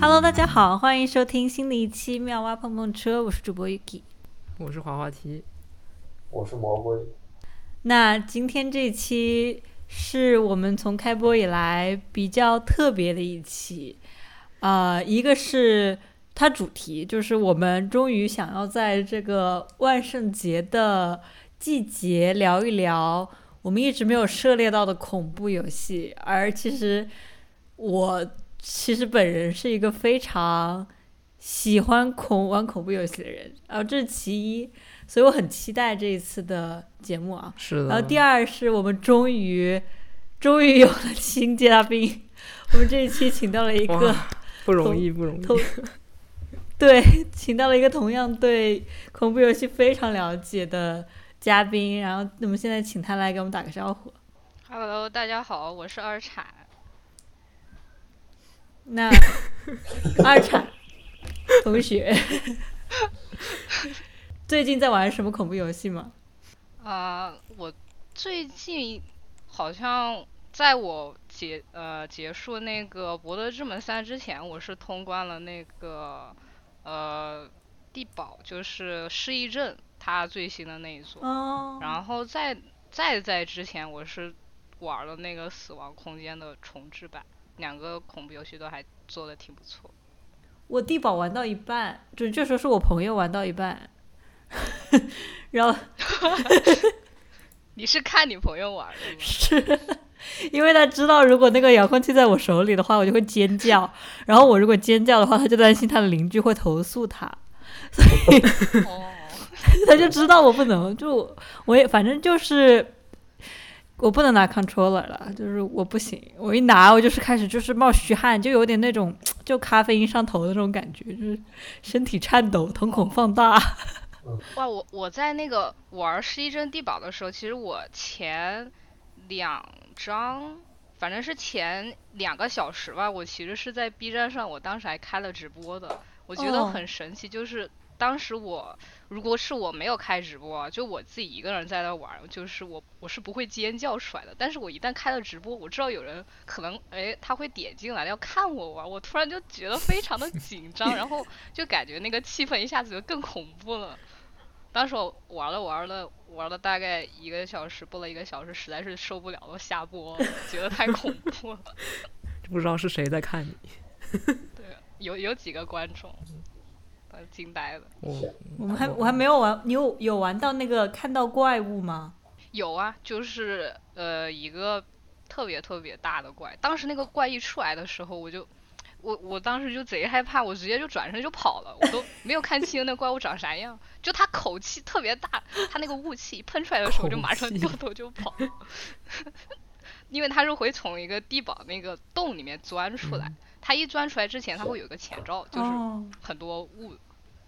Hello，大家好，欢迎收听新的一期《妙蛙碰碰车》，我是主播 Yuki。我是滑滑梯，我是魔鬼。那今天这期是我们从开播以来比较特别的一期，呃，一个是它主题就是我们终于想要在这个万圣节的季节聊一聊我们一直没有涉猎到的恐怖游戏，而其实我其实本人是一个非常喜欢恐玩恐怖游戏的人，然后这是其一，所以我很期待这一次的节目啊。是的。然后第二是我们终于终于有了新嘉宾，我们这一期请到了一个不容易，不容易。同 对，请到了一个同样对恐怖游戏非常了解的嘉宾，然后那么现在请他来给我们打个招呼。Hello，大家好，我是二产。那二产同学 最近在玩什么恐怖游戏吗？啊、我最近好像在我结呃结束那个《博德之门三》之前，我是通关了那个呃地堡，就是失忆症，它最新的那一座。哦，然后在再在之前，我是玩了那个《死亡空间》的重置版，两个恐怖游戏都还做的挺不错。我地堡玩到一半，准确说是我朋友玩到一半，然后 你是看你朋友玩的吗？是因为他知道如果那个遥控器在我手里的话，我就会尖叫，然后我如果尖叫的话，他就担心他的邻居会投诉他，所以哦，他就知道我不能，就我我也反正就是我不能拿 controller 了，就是我不行，我一拿我就是开始就是冒虚汗，就有点那种就咖啡因上头的那种感觉，就是身体颤抖，瞳孔放大。哇，我我在那个玩《失忆症地堡》的时候，其实我前两章，反正是前两个小时吧，我其实是在 B 站上，我当时还开了直播的。我觉得哦很神奇，就是当时我如果是我没有开直播啊，就我自己一个人在那玩，就是我我是不会尖叫出来的。但是我一旦开了直播，我知道有人可能哎他会点进来要看我玩，我突然就觉得非常的紧张，然后就感觉那个气氛一下子就更恐怖了。当时我玩了玩了玩了大概一个小时，播了一个小时，实在是受不了了，下播了，觉得太恐怖了。不知道是谁在看你。对，有有几个观众，呃，惊呆了。我我们还我还没有玩，你有有玩到那个看到怪物吗？有啊，就是呃一个特别特别大的怪，当时那个怪一出来的时候，我就。我我当时就贼害怕，我直接就转身就跑了，我都没有看清那怪物长啥样，就它口气特别大，它那个雾气喷出来的时候，我就马上掉头就跑，因为它是会从一个地堡那个洞里面钻出来，它一钻出来之前，它会有一个前兆，就是哦。很多雾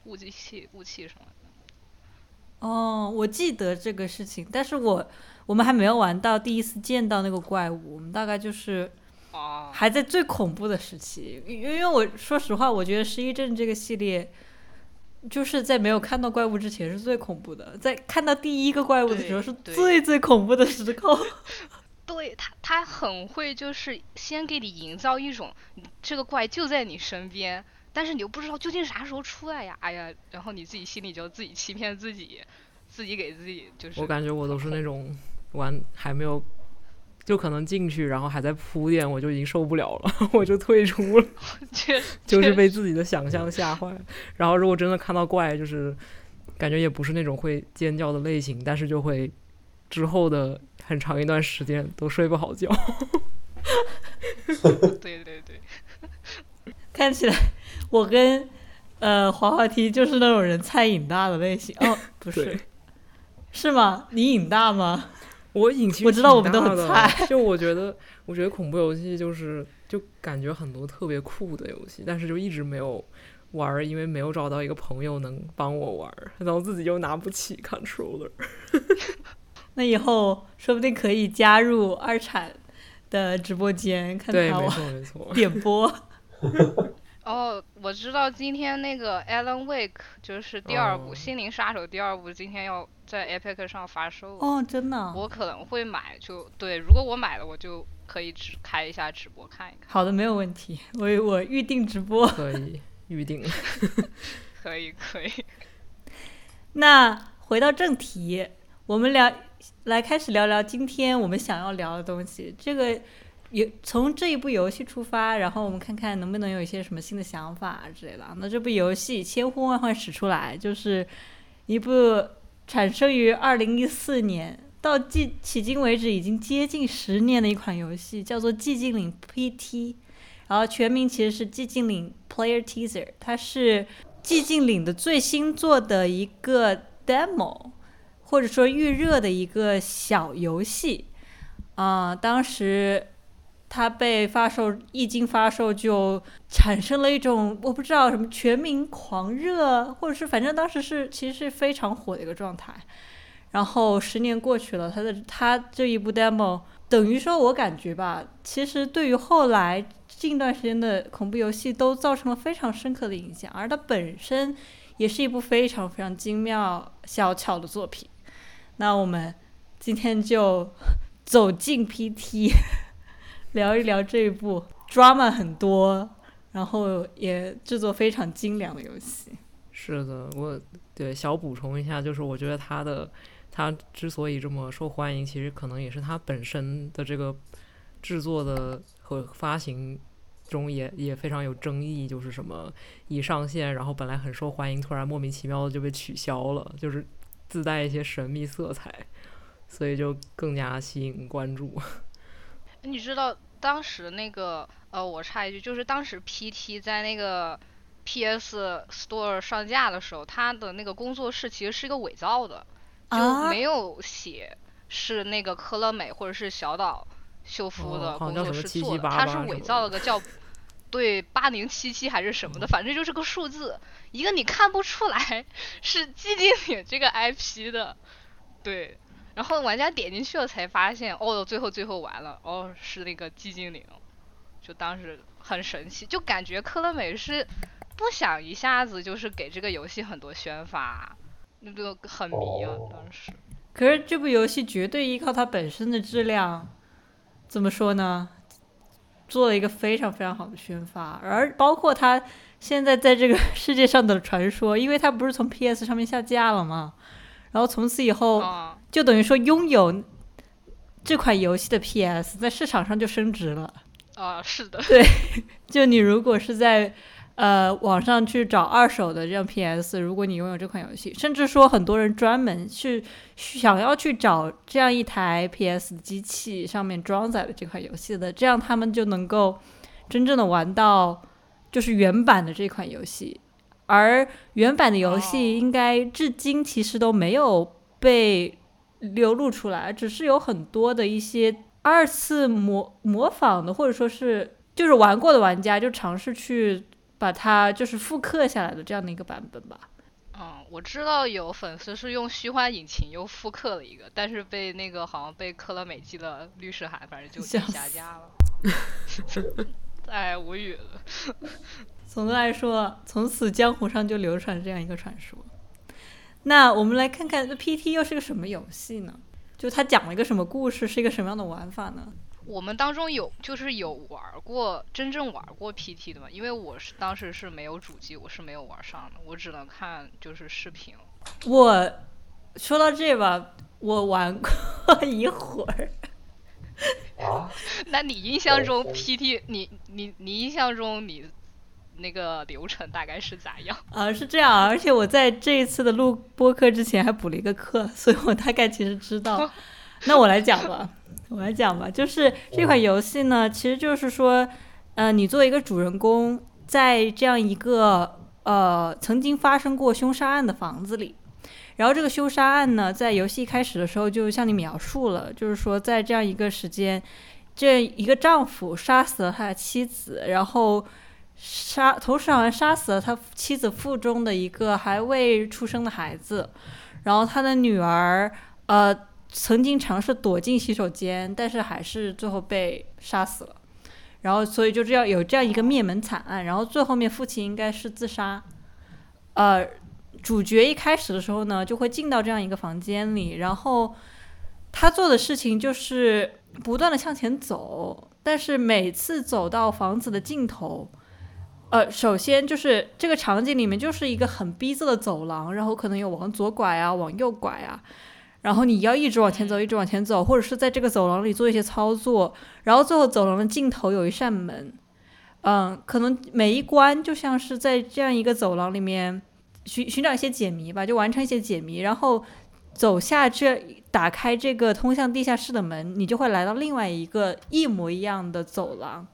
雾气雾气什么的。哦，我记得这个事情，但是我我们还没有玩到第一次见到那个怪物，我们大概就是哦，还在最恐怖的时期，因因为我说实话，我觉得《失忆症》这个系列，就是在没有看到怪物之前是最恐怖的，在看到第一个怪物的时候是最最恐怖的时刻。对他，他很会，就是先给你营造一种这个怪就在你身边，但是你又不知道究竟啥时候出来呀，哎呀，然后你自己心里就自己欺骗自己，自己给自己就是。我感觉我都是那种玩还没有，就可能进去，然后还在铺垫，我就已经受不了了，我就退出了，就是被自己的想象吓坏。然后如果真的看到怪，就是感觉也不是那种会尖叫的类型，但是就会之后的很长一段时间都睡不好觉。对对对，看起来我跟呃滑滑梯就是那种人菜瘾大的类型。哦，不是，是吗？你瘾大吗？我瘾其实我知道我们都很菜 就我觉得，我觉得恐怖游戏就是就感觉很多特别酷的游戏，但是就一直没有玩儿，因为没有找到一个朋友能帮我玩儿，然后自己又拿不起 controller。那以后说不定可以加入二产的直播间，看对，他玩没错没错。点播。哦，我知道今天那个 Alan Wake 就是第二部哦《心灵杀手》第二部，今天要在 Epic 上发售。哦，真的啊。我可能会买，就对，如果我买了，我就可以只开一下直播看一看。好的，没有问题。我我预定直播。可以预定。可以，可以。那回到正题，我们聊来开始聊聊今天我们想要聊的东西。这个有从这一部游戏出发，然后我们看看能不能有一些什么新的想法之类的。那这部游戏千呼万唤始出来，就是一部产生于二零一四年，到迄迄今为止已经接近十年的一款游戏，叫做《寂静岭 PT》。然后全名其实是《寂静岭 Player Teaser》，它是寂静岭的最新做的一个 demo，或者说预热的一个小游戏。啊、当时它被发售，一经发售就产生了一种我不知道什么全民狂热，或者是反正当时是其实是非常火的一个状态。然后十年过去了，它的它这一部 demo 等于说，我感觉吧，其实对于后来近段时间的恐怖游戏都造成了非常深刻的影响，而它本身也是一部非常非常精妙小巧的作品。那我们今天就走进 PT，聊一聊这一部 drama 很多，然后也制作非常精良的游戏。是的，我对小补充一下，就是我觉得它的它之所以这么受欢迎，其实可能也是它本身的这个制作的和发行中也也非常有争议，就是什么一上线，然后本来很受欢迎，突然莫名其妙的就被取消了，就是自带一些神秘色彩，所以就更加吸引关注。你知道当时那个呃，我插一句，就是当时 PT 在那个 PS Store 上架的时候，它的那个工作室其实是一个伪造的，就啊没有写是那个科乐美或者是小岛秀夫哦的工作室做的，它7788是伪造了个叫 对八零七七还是什么的，反正就是个数字，一个你看不出来 是寂静岭这个 IP 的，对。然后玩家点进去了才发现，哦，最后最后完了，哦，是那个寂静岭，就当时很神奇，就感觉科乐美是不想一下子就是给这个游戏很多宣发，那就很迷啊，哦当时。可是这部游戏绝对依靠它本身的质量，怎么说呢？做了一个非常非常好的宣发，而包括它现在在这个 世界上的传说，因为它不是从 PS 上面下架了嘛？然后从此以后，啊、就等于说拥有这款游戏的 PS 在市场上就升值了。啊，是的，对就你如果是在呃网上去找二手的这样 PS，如果你拥有这款游戏，甚至说很多人专门是想要去找这样一台 PS 机器上面装载的这款游戏的，这样他们就能够真正的玩到就是原版的这款游戏。而原版的游哦戏应该至今其实都没有被流露出来，只是有很多的一些二次模模仿的，或者说是就是玩过的玩家就尝试去把它就是复刻下来的这样的一个版本吧。嗯，我知道有粉丝是用虚幻引擎又复刻了一个，但是被那个好像被科乐美寄了律师函，反正就下架了。哎，无语了。总的来说，从此江湖上就流传这样一个传说。那我们来看看这 PT 又是个什么游戏呢？就它讲了一个什么故事，是一个什么样的玩法呢？我们当中有就是有玩过真正玩过 PT 的吗？因为我是当时是没有主机，我是没有玩上的，我只能看就是视频。我说到这吧，我玩过一会儿，啊，那你印象中哦 PT，你你你印象中你那个流程大概是咋样？啊，是这样啊，而且我在这一次的录播课之前还补了一个课，所以我大概其实知道。那我来讲吧，我来讲吧，就是这款游戏呢，其实就是说，呃，你作为一个主人公，在这样一个呃曾经发生过凶杀案的房子里，然后这个凶杀案呢，在游戏开始的时候就向你描述了，就是说在这样一个时间，这一个丈夫杀死了他的妻子，然后。杀，同时好像杀死了他妻子腹中的一个还未出生的孩子，然后他的女儿，呃，曾经尝试躲进洗手间，但是还是最后被杀死了。然后所以就这样有这样一个灭门惨案，然后最后面父亲应该是自杀，呃，主角一开始的时候呢就会进到这样一个房间里，然后他做的事情就是不断的向前走，但是每次走到房子的尽头。呃，首先就是这个场景里面就是一个很逼仄的走廊，然后可能有往左拐啊，往右拐啊，然后你要一直往前走，一直往前走，或者是在这个走廊里做一些操作，然后最后走廊的尽头有一扇门，嗯，可能每一关就像是在这样一个走廊里面寻寻找一些解谜吧，就完成一些解谜，然后走下这打开这个通向地下室的门，你就会来到另外一个一模一样的走廊。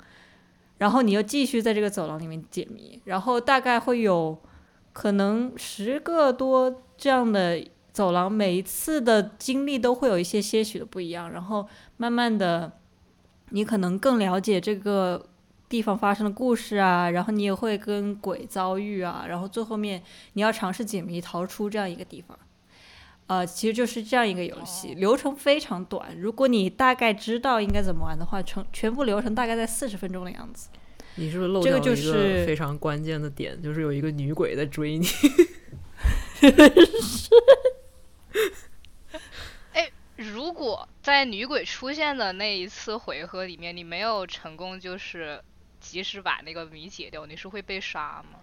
然后你又继续在这个走廊里面解谜，然后大概会有可能十个多这样的走廊，每一次的经历都会有一些些许的不一样。然后慢慢的，你可能更了解这个地方发生的故事啊，然后你也会跟鬼遭遇啊，然后最后面你要尝试解谜逃出这样一个地方。呃，其实就是这样一个游戏，流程非常短。如果你大概知道应该怎么玩的话，全全部流程大概在四十分钟的样子。你是不是漏掉了一个非常关键的点？就是有一个女鬼在追你。哎，如果在女鬼出现的那一次回合里面，你没有成功，就是及时把那个谜解掉，你是会被杀吗？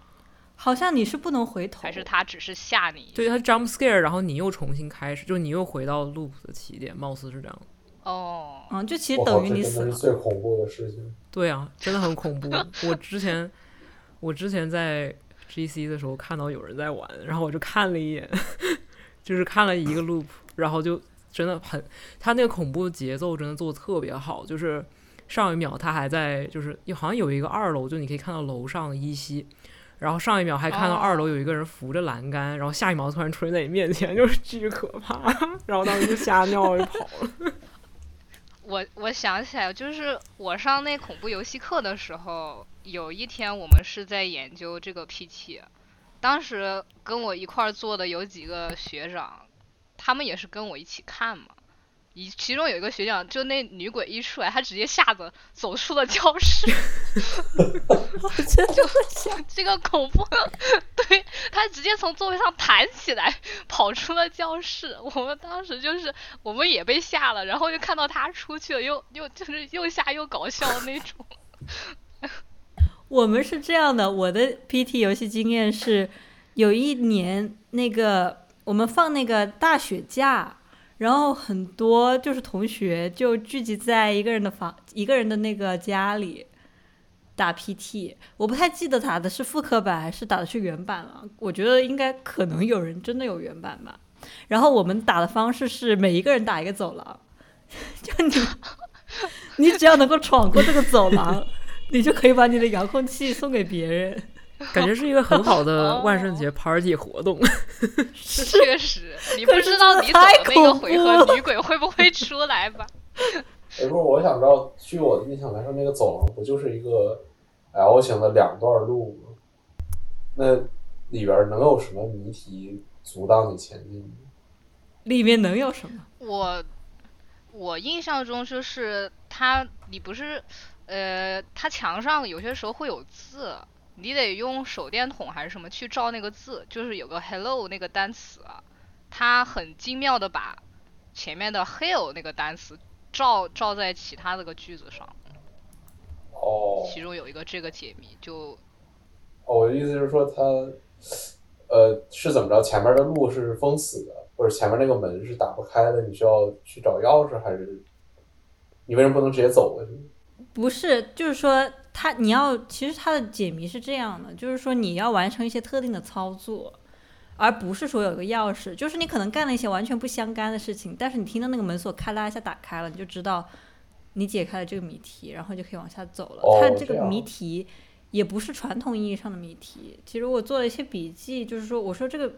好像你是不能回头，还是他只是吓你？对他 jump scare，然后你又重新开始，就你又回到 loop 的起点，貌似是这样。哦，嗯，就其实等于你死了。是最恐怖的事情。对啊，真的很恐怖。我之前，我之前在 GC 的时候看到有人在玩，然后我就看了一眼，就是看了一个 loop，然后就真的很，他那个恐怖节奏真的做的特别好，就是上一秒他还在，就是好像有一个二楼，就你可以看到楼上依稀。然后上一秒还看到二楼有一个人扶着栏杆，然后下一秒突然出现在你面前，就是巨可怕。然后当时就吓尿就跑了。我我想起来，就是我上那恐怖游戏课的时候，有一天我们是在研究这个 PT，当时跟我一块儿做的有几个学长，他们也是跟我一起看嘛。一其中有一个学长，就那女鬼一出来，他直接吓得走出了教室，就这个恐怖，对他直接从座位上弹起来，跑出了教室。我们当时就是我们也被吓了，然后就看到他出去了，又又就是又吓又搞笑那种。我们是这样的，我的 PT 游戏经验是，有一年那个我们放那个大雪假。然后很多就是同学就聚集在一个人的房，一个人的那个家里打 PT。我不太记得打的是复刻版还是打的是原版了。我觉得应该可能有人真的有原版吧。然后我们打的方式是每一个人打一个走廊，就你，你只要能够闯过这个走廊，你就可以把你的遥控器送给别人。感觉是一个很好的万圣节 party 活动。确实，你不知道你走的那个回合女鬼会不会出来吧？哎，不是，我想知道，据我的印象来说，那个走廊不就是一个 L 型的两段路吗？那里边能有什么谜题阻挡你前进？里面能有什么？我我印象中就是它，你不是呃，它墙上有些时候会有字。你得用手电筒还是什么去照那个字，就是有个 hello 那个单词，它很精妙的把前面的 hell 那个单词照照在其他那个句子上。哦。其中有一个这个解谜就。哦，我的意思是说，它呃是怎么着？前面的路是封死的，或者前面那个门是打不开的？你需要去找钥匙，还是你为什么不能直接走过去？不是，就是说。它你要其实它的解谜是这样的，就是说你要完成一些特定的操作，而不是说有个钥匙，就是你可能干了一些完全不相干的事情，但是你听到那个门锁咔啦一下打开了，你就知道你解开了这个谜题，然后就可以往下走了。它这个谜题也不是传统意义上的谜题。其实我做了一些笔记，就是说我说这个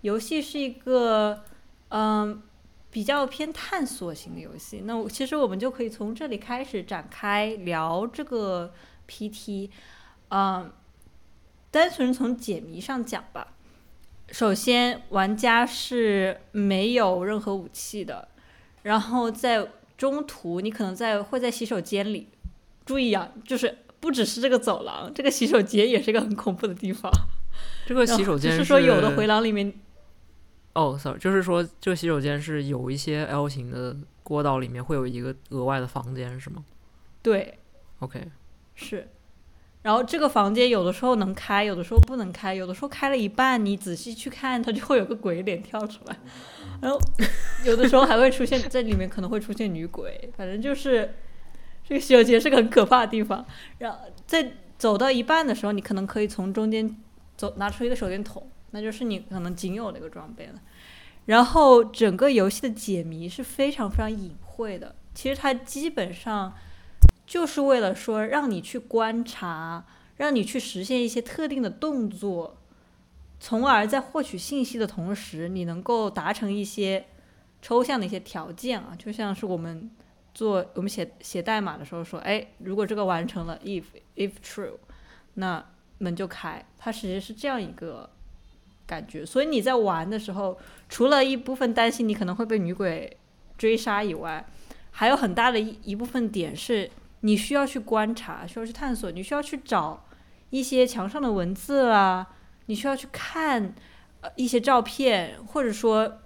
游戏是一个嗯。比较偏探索型的游戏，那其实我们就可以从这里开始展开聊这个 PT，嗯，单纯从解谜上讲吧。首先，玩家是没有任何武器的，然后在中途你可能在会在洗手间里注意啊，就是不只是这个走廊，这个洗手间也是一个很恐怖的地方。这个洗手间就是说有的回廊里面，哦，sorry，就是说这个洗手间是有一些 L 型的过道里面会有一个额外的房间是吗对，？OK，是。然后这个房间有的时候能开，有的时候不能开，有的时候开了一半，你仔细去看，它就会有个鬼脸跳出来。然后有的时候还会出现在里面，可能会出现女鬼，反正就是这个洗手间是个很可怕的地方。然后在走到一半的时候，你可能可以从中间走拿出一个手电筒，那就是你可能仅有的一个装备了。然后整个游戏的解谜是非常非常隐晦的，其实它基本上就是为了说让你去观察，让你去实现一些特定的动作，从而在获取信息的同时，你能够达成一些抽象的一些条件啊，就像是我们做我们写写代码的时候说，哎，如果这个完成了 if if true，那门就开，它实际是这样一个感觉。所以你在玩的时候，除了一部分担心你可能会被女鬼追杀以外，还有很大的一一部分点是你需要去观察，需要去探索，你需要去找一些墙上的文字啦，你需要去看一些照片，或者说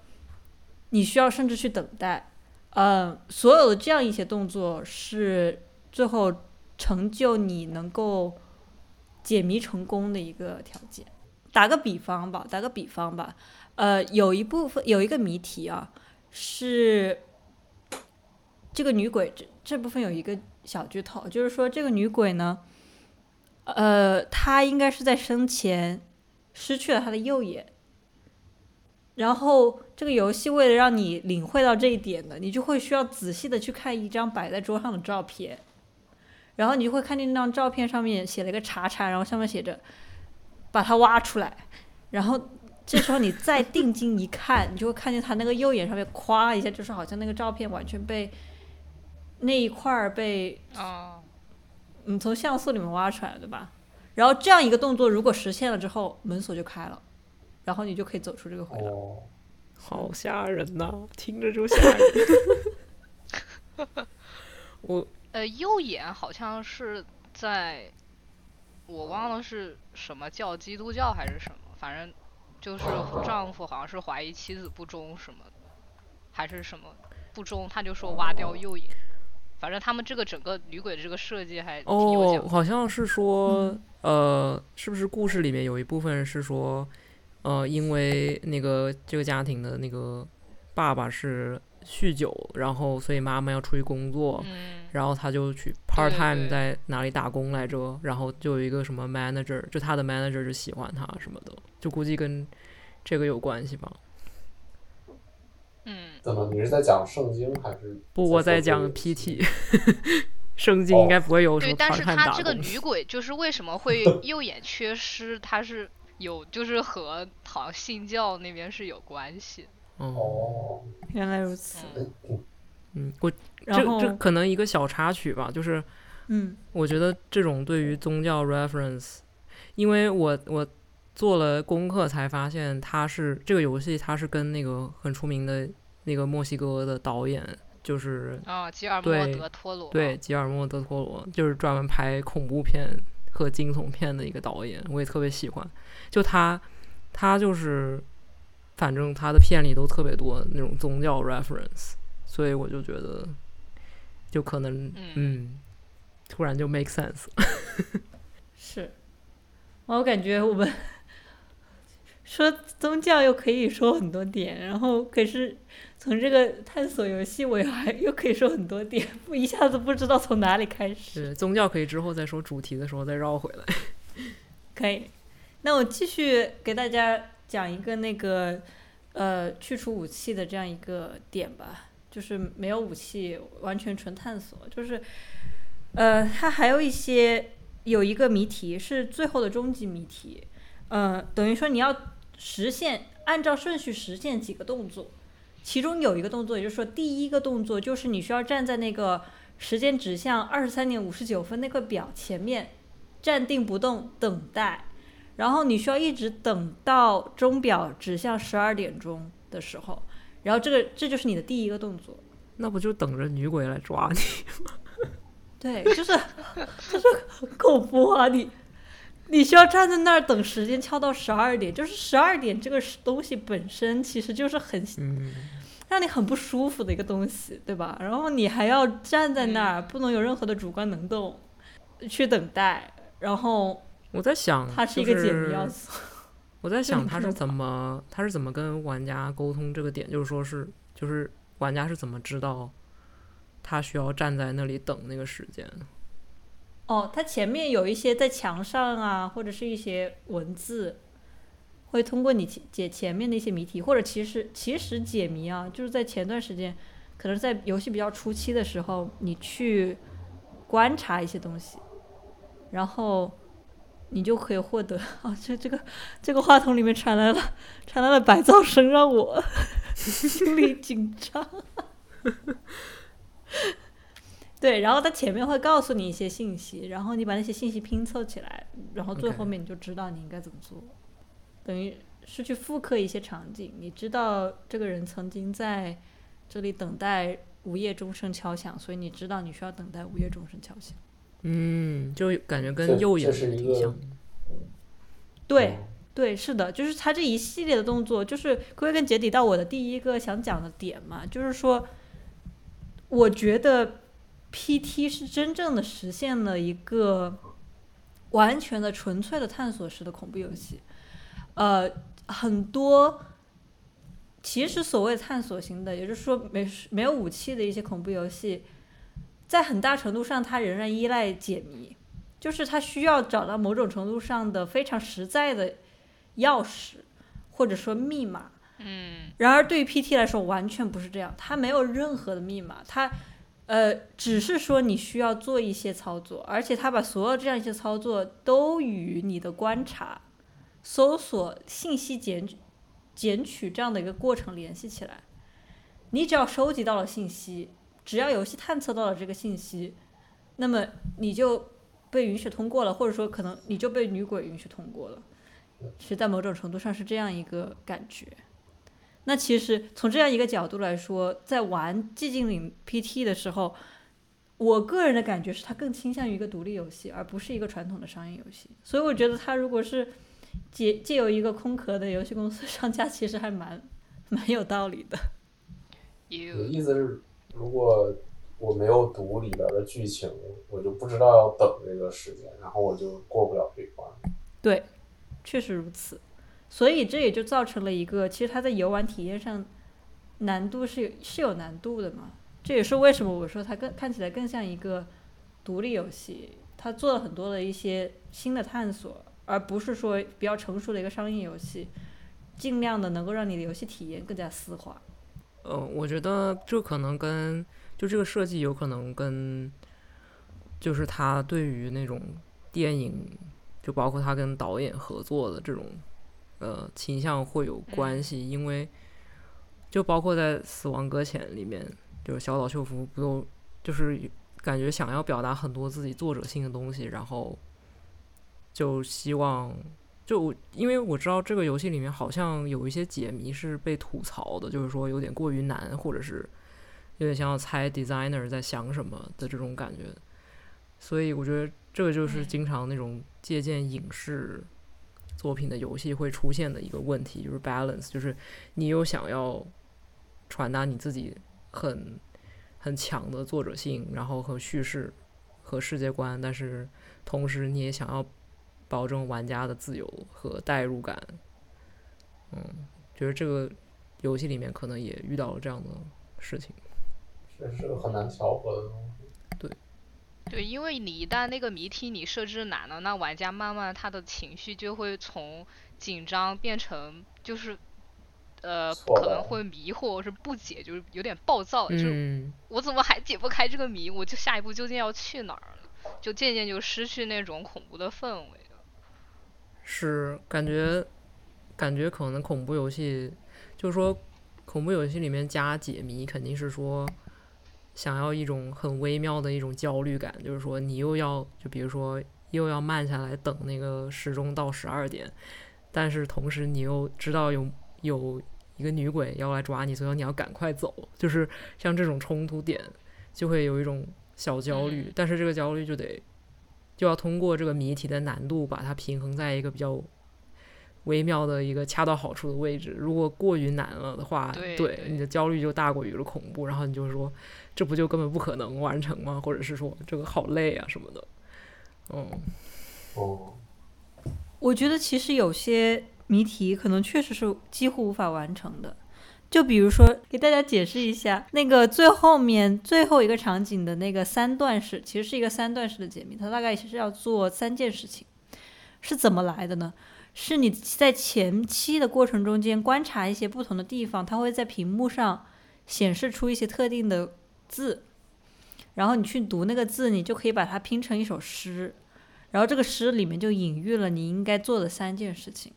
你需要甚至去等待。呃，所有的这样一些动作是最后成就你能够解谜成功的一个条件。打个比方吧，打个比方吧，呃，有一部分有一个谜题啊，是这个女鬼这这部分有一个小剧透，就是说这个女鬼呢，呃，她应该是在生前失去了她的右眼，然后这个游戏为了让你领会到这一点呢，你就会需要仔细的去看一张摆在桌上的照片，然后你就会看见那张照片上面写了一个叉叉，然后上面写着把它挖出来，然后这时候你再定睛一看，你就会看见他那个右眼上面咵一下，就是好像那个照片完全被那一块儿被哦，你从像素里面挖出来了，对吧？然后这样一个动作如果实现了之后，门锁就开了，然后你就可以走出这个回廊。哦，好吓人呐、听着就吓人。我呃，右眼好像是在，我忘了是什么教，基督教还是什么，反正就是丈夫好像是怀疑妻子不忠什么，还是什么不忠，他就说挖掉右眼。反正他们这个整个女鬼的这个设计还挺有，好像是说，呃，是不是故事里面有一部分是说，呃，因为那个这个家庭的那个爸爸是酗酒，然后所以妈妈要出去工作，嗯，然后他就去 part time 在哪里打工来着，然后就有一个什么 manager，就他的 manager 就喜欢他什么的，就估计跟这个有关系吧。嗯，怎么？你是在讲圣经还是？不，我在讲 PT，圣经应该不会有什对，么但是她这个。女鬼就是为什么会 右眼缺失，他是有就是和好像信教那边是有关系的。哦，哦，原来如此。嗯，我这这可能一个小插曲吧，就是嗯我觉得这种对于宗教 reference，因为我我做了功课才发现，它是这个游戏，它是跟那个很出名的那个墨西哥的导演，就是啊，吉尔莫对德托罗。对，吉尔莫·德托罗，就是专门拍恐怖片和惊悚片的一个导演，我也特别喜欢。就他，他就是，反正他的片里都特别多那种宗教 reference，所以我就觉得，就可能，嗯嗯，突然就 make sense。是，我感觉我们 说宗教又可以说很多点，然后可是从这个探索游戏，我又还又可以说很多点，不一下子不知道从哪里开始。是宗教可以之后再说主题的时候再绕回来。可以，那我继续给大家讲一个那个呃去除武器的这样一个点吧，就是没有武器，完全纯探索，就是呃它还有一些有一个谜题是最后的终极谜题，呃等于说你要实现按照顺序实现几个动作，其中有一个动作，也就是说第一个动作就是你需要站在那个时间指向二十三点五十九分那个表前面。站定不动等待，然后你需要一直等到钟表指向十二点钟的时候，然后这个这就是你的第一个动作。那不就等着女鬼来抓你吗？对，就是 就是很恐怖啊！你你需要站在那儿等时间敲到十二点，就是十二点这个东西本身其实就是很嗯，让你很不舒服的一个东西，对吧？然后你还要站在那儿，不能有任何的主观能动，去等待，然后我在想，他是一个解谜要素。我在 想他是怎么他是怎么跟玩家沟通这个点，就是说是就是玩家是怎么知道他需要站在那里等那个时间？哦，他前面有一些在墙上啊，或者是一些文字，会通过你解解前面的一些谜题，或者其实其实解谜啊，就是在前段时间，可能在游戏比较初期的时候，你去观察一些东西，然后你就可以获得啊，这这个这个话筒里面传来了传来了白噪声，让我 心里紧张。对，然后它前面会告诉你一些信息，然后你把那些信息拼凑起来，然后最后面你就知道你应该怎么做，等于是去复刻一些场景。你知道这个人曾经在这里等待午夜钟声敲响，所以你知道你需要等待午夜钟声敲响。嗯，就感觉跟右眼这是挺像。对，对，是的，就是他这一系列的动作，就是归根结底到我的第一个想讲的点嘛，就是说，我觉得 PT 是真正的实现了一个完全的纯粹的探索式的恐怖游戏。呃，很多其实所谓探索型的，也就是说没没有武器的一些恐怖游戏，在很大程度上它仍然依赖解谜。就是它需要找到某种程度上的非常实在的钥匙，或者说密码。嗯然而对于 PT 来说完全不是这样，它没有任何的密码，它呃只是说你需要做一些操作，而且它把所有这样一些操作都与你的观察、搜索、信息捡取捡取这样的一个过程联系起来。你只要收集到了信息，只要游戏探测到了这个信息，那么你就被允许通过了，或者说可能你就被女鬼允许通过了。其实，在某种程度上是这样一个感觉。那其实从这样一个角度来说，在玩《寂静岭 PT》的时候，我个人的感觉是它更倾向于一个独立游戏，而不是一个传统的商业游戏。所以我觉得它如果是借借由一个空壳的游戏公司上架，其实还蛮蛮有道理的。你的意思是，如果我没有读里边的剧情，我就不知道要等这个时间，然后我就过不了这一关。对，确实如此。所以这也就造成了一个，其实它在游玩体验上难度是是有难度的嘛。这也是为什么我说它更看起来更像一个独立游戏，它做了很多的一些新的探索，而不是说比较成熟的一个商业游戏，尽量的能够让你的游戏体验更加丝滑。呃，我觉得这可能跟就这个设计有可能跟，就是他对于那种电影，就包括他跟导演合作的这种呃倾向会有关系，因为就包括在《死亡搁浅》里面，就是小岛秀夫不都就是感觉想要表达很多自己作者性的东西，然后就希望就我因为我知道这个游戏里面好像有一些解谜是被吐槽的，就是说有点过于难，或者是有点像要猜 designer 在想什么的这种感觉。所以我觉得这个就是嗯经常那种借鉴影视作品的游戏会出现的一个问题，就是 balance，就是你又想要传达你自己很很强的作者性，然后和叙事和世界观，但是同时你也想要保证玩家的自由和代入感。嗯，觉得这个游戏里面可能也遇到了这样的事情。这是个很难调和的东西。对，对因为你一旦那个谜题你设置难了，那玩家慢慢他的情绪就会从紧张变成就是。呃，可能会迷惑或，是不解，就是有点暴躁，就是嗯，我怎么还解不开这个谜？我就下一步究竟要去哪儿了？就渐渐就失去那种恐怖的氛围了。是感觉感觉可能恐怖游戏，就是说恐怖游戏里面加解谜，肯定是说想要一种很微妙的一种焦虑感，就是说你又要就比如说又要慢下来等那个时钟到十二点，但是同时你又知道有有一个女鬼要来抓你，所以你要赶快走，就是像这种冲突点，就会有一种小焦虑，嗯。但是这个焦虑就得就要通过这个谜题的难度把它平衡在一个比较微妙的一个恰到好处的位置。如果过于难了的话，对对你的焦虑就大过于了恐怖，然后你就说这不就根本不可能完成吗？或者是说这个好累啊什么的。嗯，哦，我觉得其实有些谜题可能确实是几乎无法完成的。就比如说，给大家解释一下，那个最后面最后一个场景的那个三段式，其实是一个三段式的解谜，它大概其实要做三件事情，是怎么来的呢？是你在前期的过程中间观察一些不同的地方，它会在屏幕上显示出一些特定的字，然后你去读那个字，你就可以把它拼成一首诗。然后这个诗里面就隐喻了你应该做的三件事情。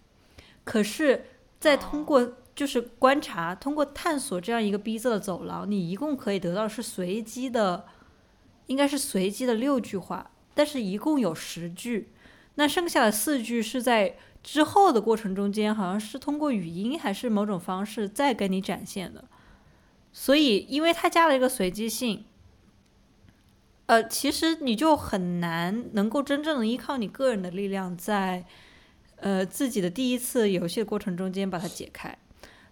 可是，在通过就是观察、通过探索这样一个逼仄的走廊，你一共可以得到是随机的，应该是随机的六句话，但是一共有十句。那剩下的四句是在之后的过程中间，好像是通过语音还是某种方式再给你展现的。所以，因为它加了一个随机性，呃，其实你就很难能够真正的依靠你个人的力量在，呃自己的第一次游戏的过程中间把它解开。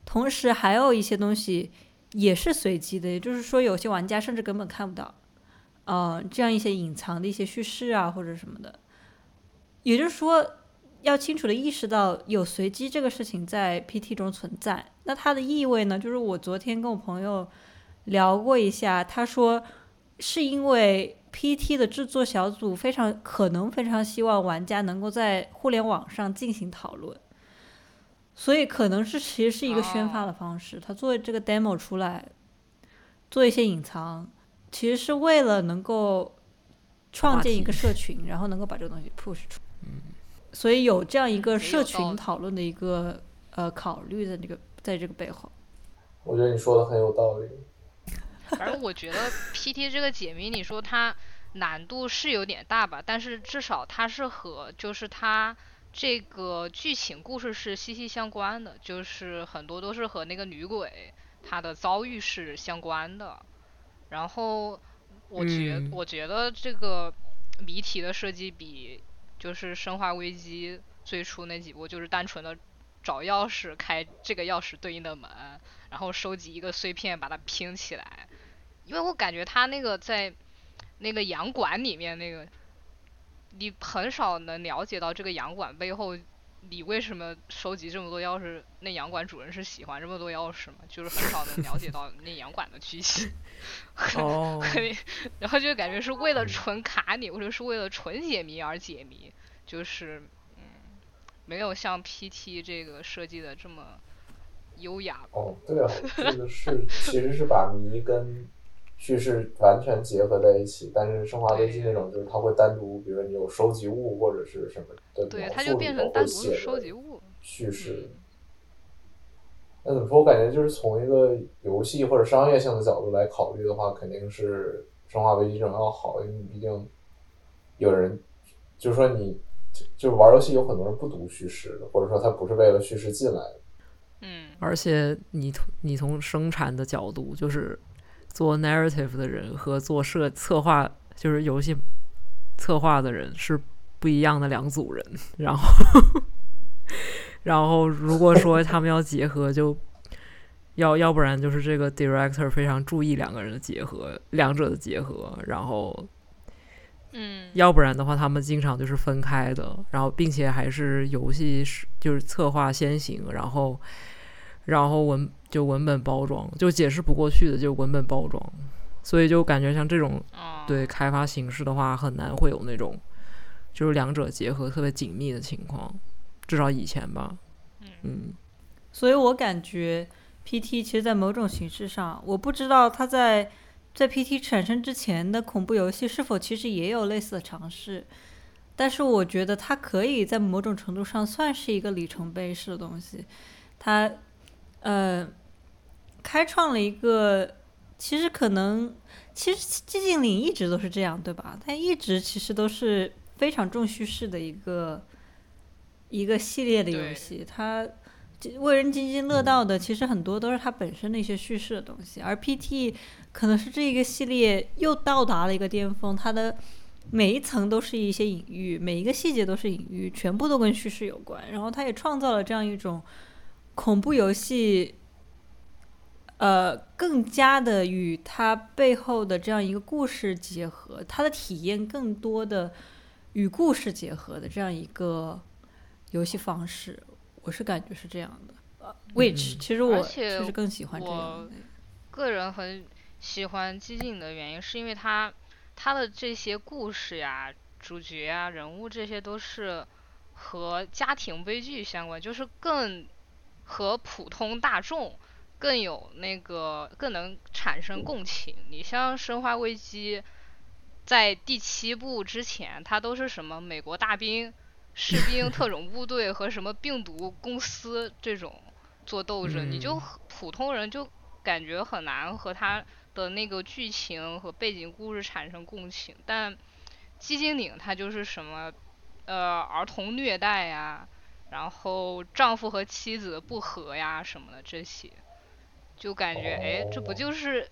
同时，还有一些东西也是随机的，也就是说，有些玩家甚至根本看不到，呃，这样一些隐藏的一些叙事啊或者什么的。也就是说，要清楚的意识到有随机这个事情在 PT 中存在。那它的意味呢？就是我昨天跟我朋友聊过一下，他说是因为 PT 的制作小组非常可能非常希望玩家能够在互联网上进行讨论，所以可能是其实是一个宣发的方式。他做这个 demo 出来，做一些隐藏，其实是为了能够创建一个社 群，然后能够把这个东西 push 出。所以有这样一个社群讨论的一个呃考虑的这个在这个背后。我觉得你说的很有道理。反正我觉得 PT 这个解谜，你说它难度是有点大吧，但是至少它是和就是它这个剧情故事是息息相关的，就是很多都是和那个女鬼她的遭遇是相关的。然后我觉、嗯我觉得这个谜题的设计比就是《生化危机》最初那几部就是单纯的找钥匙开这个钥匙对应的门，然后收集一个碎片把它拼起来。因为我感觉他那个在那个洋馆里面那个，你很少能了解到这个洋馆背后，你为什么收集这么多钥匙？那洋馆主人是喜欢这么多钥匙吗？就是很少能了解到那洋馆的剧情。哦，然后就感觉是为了纯卡你，或者是为了纯解谜而解谜，就是嗯，没有像 PT 这个设计的这么优雅。哦，对啊，这个是其实是把谜跟叙事完全结合在一起，但是《生化危机》那种就是它会单独，比如说你有收集物或者是什么的对，描它就述里头变成单会写独收集物。叙事。嗯那怎么说？我感觉就是从一个游戏或者商业性的角度来考虑的话，肯定是《生化危机》这种要好，因为毕竟有人就是说你就就是玩游戏有很多人不读叙事的，或者说他不是为了叙事进来的。嗯，而且你从你从生产的角度，就是做 narrative 的人和做设策划，就是游戏策划的人是不一样的两组人。然后，然后如果说他们要结合，就要要不然就是这个 director 非常注意两个人的结合，两者的结合，然后嗯，要不然的话，他们经常就是分开的，然后并且还是游戏是就是策划先行，然后然后文就文本包装，就解释不过去的就文本包装，所以就感觉像这种哦，对开发形式的话，很难会有那种就是两者结合特别紧密的情况，至少以前吧，嗯。所以我感觉 PT 其实，在某种形式上，我不知道它在在 PT 产生之前的恐怖游戏是否其实也有类似的尝试，但是我觉得它可以在某种程度上算是一个里程碑式的东西，它呃开创了一个其实可能其实寂静岭一直都是这样，对吧？它一直其实都是非常重叙事的一个一个系列的游戏，它为人津津乐道的，其实很多都是它本身的一些叙事的东西，而 PT 可能是这一个系列又到达了一个巅峰，它的每一层都是一些隐喻，每一个细节都是隐喻，全部都跟叙事有关，然后它也创造了这样一种恐怖游戏。呃，更加的与它背后的这样一个故事结合，它的体验更多的与故事结合的这样一个游戏方式，我是感觉是这样的。呃，which 其实我其实更喜欢这样。个人很喜欢激进的原因，是因为它它的这些故事呀、主角啊、人物这些都是和家庭悲剧相关，就是更和普通大众。更有那个更能产生共情。你像《生化危机》，在第七部之前，它都是什么美国大兵、士兵、特种部队和什么病毒公司这种做斗争，你就普通人就感觉很难和他的那个剧情和背景故事产生共情。但《寂静岭》它就是什么呃儿童虐待呀，然后丈夫和妻子不和呀什么的这些。就感觉哎，这不就是，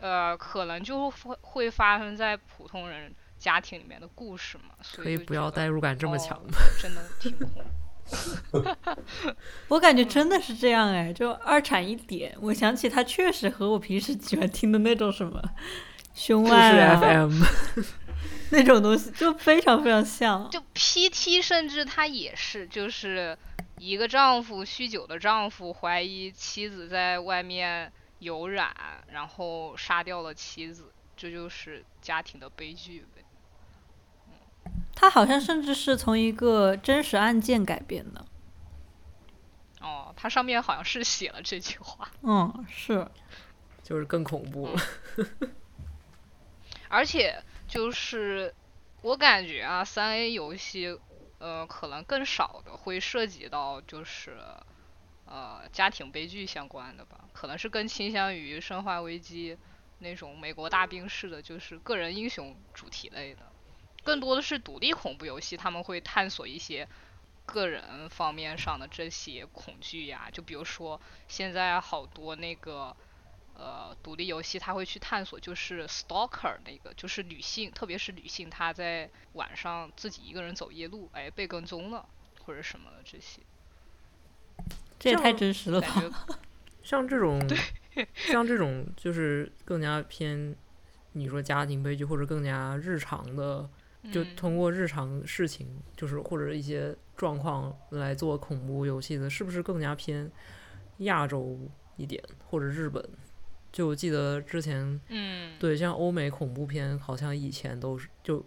呃，可能就会会发生在普通人家庭里面的故事嘛？可以不要代入感这么强吗？真的挺恐 我感觉真的 是这样哎，就二产一点，我想起他确实和我平时喜欢听的那种什么凶案 FM 那种东西，就非常非常像。就 PT 甚至他也是，就是。一个丈夫酗酒的丈夫怀疑妻子在外面有染，然后杀掉了妻子，这就是家庭的悲剧呗。他好像甚至是从一个真实案件改编的。哦，他上面好像是写了这句话。嗯，是，就是更恐怖了。而且就是我感觉啊，三 A 游戏。呃，可能更少的会涉及到就是，呃，家庭悲剧相关的吧，可能是更倾向于《生化危机》那种美国大兵式的，就是个人英雄主题类的，更多的是独立恐怖游戏，他们会探索一些个人方面上的这些恐惧呀，就比如说现在好多那个。呃，独立游戏他会去探索，就是 stalker 那个，就是女性，特别是女性，她在晚上自己一个人走夜路，哎，被跟踪了或者什么的这些。这也太真实了吧！像这种，像这种就是更加偏你说家庭悲剧或者更加日常的，就通过日常事情，就是或者一些状况来做恐怖游戏的，是不是更加偏亚洲一点或者日本？就我记得之前，嗯，对，像欧美恐怖片，好像以前都是就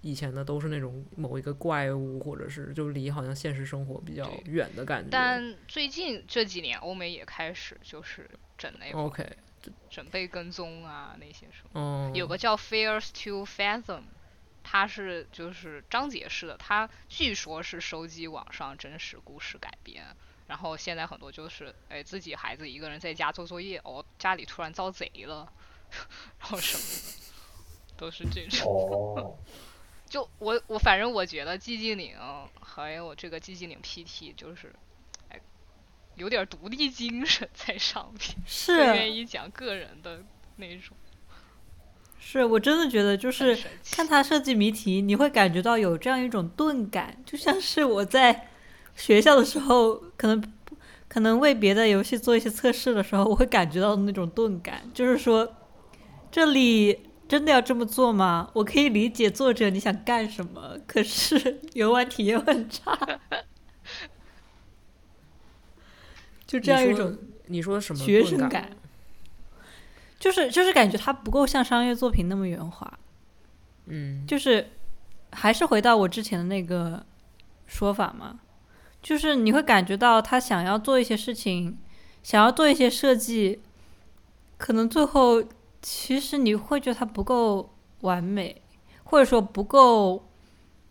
以前的都是那种某一个怪物，或者是就离好像现实生活比较远的感觉。但最近这几年，欧美也开始就是整那 OK，准备跟踪啊那些什么。嗯有个叫《Fears to Fathom》，它是就是章节式的，它据说是收集网上真实故事改编。然后现在很多就是，哎，自己孩子一个人在家做作业，哦，家里突然遭贼了，然后什么的，都是这种。哦。就我我反正我觉得寂静岭还有这个寂静岭 PT 就是，哎，有点独立精神在上面，是愿意讲个人的那种。是我真的觉得就是看他设计谜题，你会感觉到有这样一种钝感，就像是我在。学校的时候，可能可能为别的游戏做一些测试的时候，我会感觉到那种钝感，就是说，这里真的要这么做吗？我可以理解作者你想干什么，可是游玩体验很差，就这样一种你说什么学生感，就是就是感觉它不够像商业作品那么圆滑，嗯，就是还是回到我之前的那个说法嘛。就是你会感觉到他想要做一些事情，想要做一些设计，可能最后其实你会觉得它不够完美，或者说不够，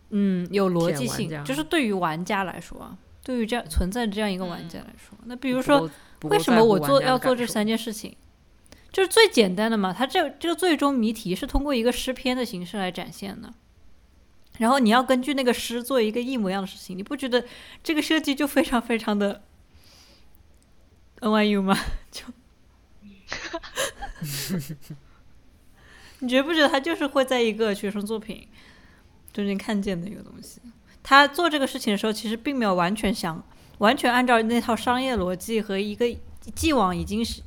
嗯，有逻辑性。就是对于玩家来说，对于这样存在这样一个玩家来说，那比如说，为什么我做要做这三件事情？就是最简单的嘛，它这这个最终谜题是通过一个诗篇的形式来展现的。然后你要根据那个诗做一个一模一样的事情，你不觉得这个设计就非常非常的 NYU 吗？就，你觉不觉得他就是会在一个学生作品中间看见的一个东西？他做这个事情的时候，其实并没有完全想完全按照那套商业逻辑和一个既往已经是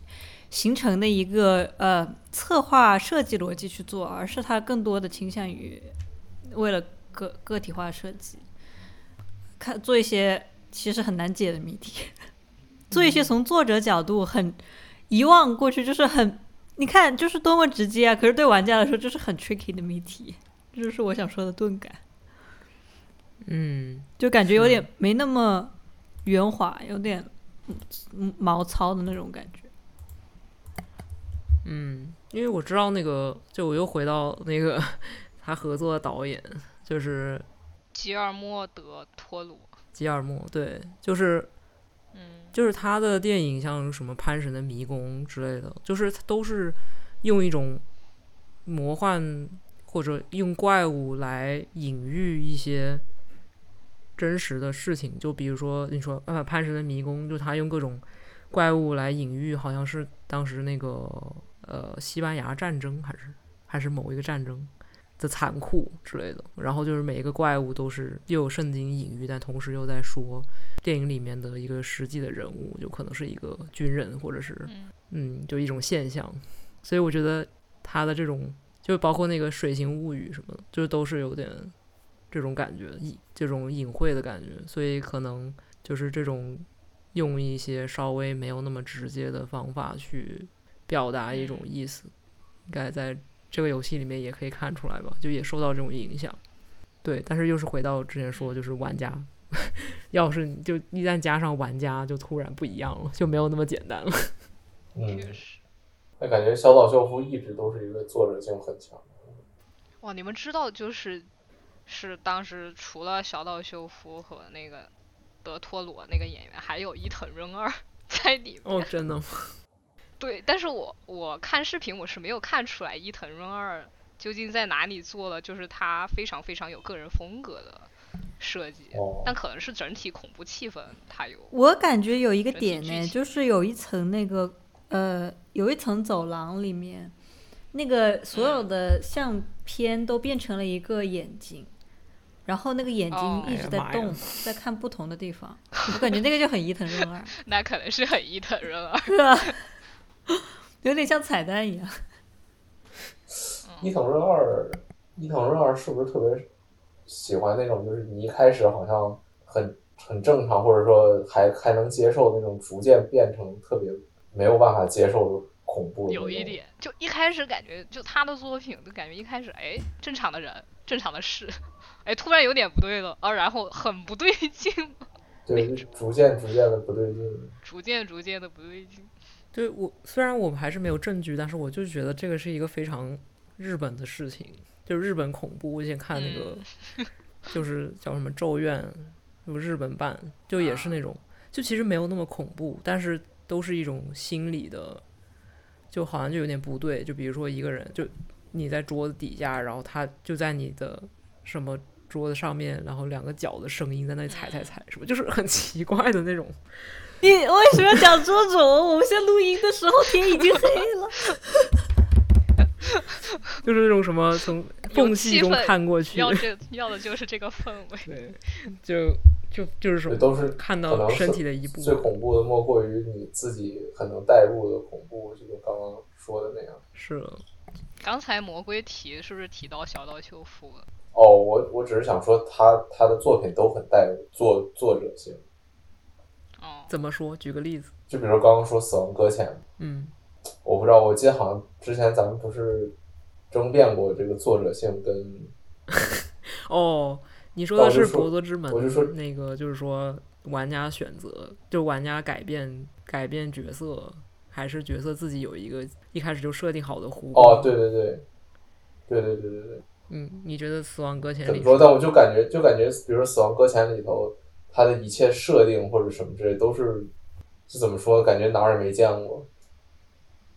形成的一个呃策划设计逻辑去做，而是他更多的倾向于为了个个体化设计，看做一些其实很难解的谜题，做一些从作者角度很遗忘过去，就是很你看就是多么直接啊，可是对玩家来说就是很 tricky 的谜题，这就是我想说的钝感。嗯，就感觉有点没那么圆滑，有点嗯毛糙的那种感觉。嗯，因为我知道那个，就我又回到那个 他合作的导演，就是吉尔莫德·托鲁。吉尔莫，对，就是嗯，就是他的电影，像什么《潘神的迷宫》之类的，就是都是用一种魔幻或者用怪物来隐喻一些真实的事情。就比如说，你说啊，《潘神的迷宫》，就他用各种怪物来隐喻，好像是当时那个呃西班牙战争，还是还是某一个战争的残酷之类的。然后就是每一个怪物都是又有圣经隐喻，但同时又在说电影里面的一个实际的人物，就可能是一个军人，或者是嗯嗯，就一种现象。所以我觉得他的这种，就包括那个《水形物语》什么的，就都是有点这种感觉，隐这种隐晦的感觉。所以可能就是这种用一些稍微没有那么直接的方法去表达一种意思，应该在这个游戏里面也可以看出来吧，就也受到这种影响。对，但是又是回到之前说，就是玩家，要是就一旦加上玩家，就突然不一样了，就没有那么简单了。嗯，确实。那感觉小岛秀夫一直都是一个作者性很强的。哇，你们知道就是是当时除了小岛秀夫和那个德托罗那个演员，还有伊藤润二 在里面。哦，真的吗？对，但是我我看视频我是没有看出来伊藤润二究竟在哪里做了，就是他非常非常有个人风格的设计，哦但可能是整体恐怖气氛他有。我感觉有一个点呢，就是有一层那个呃，有一层走廊里面，那个所有嗯的相片都变成了一个眼睛，然后那个眼睛哦一直在动，在看不同的地方。我感觉那个就很伊藤润二，那可能是很伊藤润二。是吧？有点像彩蛋一样。伊藤润二，伊藤润二是不是特别喜欢那种，就是你一开始好像很很正常，或者说还还能接受那种，逐渐变成特别没有办法接受的恐怖的有一点，就一开始感觉，就他的作品，就感觉一开始，哎，正常的人，正常的事，哎，突然有点不对了，啊，然后很不对劲，对，就逐渐逐渐的不对劲。逐渐逐渐的不对劲。对我虽然我们还是没有证据，但是我就觉得这个是一个非常日本的事情，就日本恐怖。我以前看那个，就是叫什么《咒怨》，有日本版，就也是那种，就其实没有那么恐怖，但是都是一种心理的，就好像就有点不对。就比如说一个人，就你在桌子底下，然后他就在你的什么桌子上面，然后两个脚的声音在那里踩踩踩，什么就是很奇怪的那种。你为什么要讲这种？我们现在录音的时候天已经黑了。就是那种什么从缝隙中看过去，要这要的就是这个氛围。对，就就就是什么这都是看到身体的一部分最，恐怖的莫过于你自己很能代入的恐怖，就跟刚刚说的那样。是的，刚才魔鬼提是不是提到小岛秀夫了？哦，我我只是想说他他的作品都很带有作作者性，哦，怎么说？举个例子，就比如刚刚说《死亡搁浅》，嗯，我不知道，我记得好像之前咱们不是争辩过这个作者性跟 哦，你说的是博德之门，我就说那个就是说玩家选择，就玩家改变改变角色，还是角色自己有一个一开始就设定好的弧光？哦，对对对，对对对对对，嗯，你觉得《死亡搁浅》里怎么说？但我就感觉就感觉，比如说《死亡搁浅》里头，它的一切设定或者什么之类，都是是怎么说？感觉哪儿也没见过。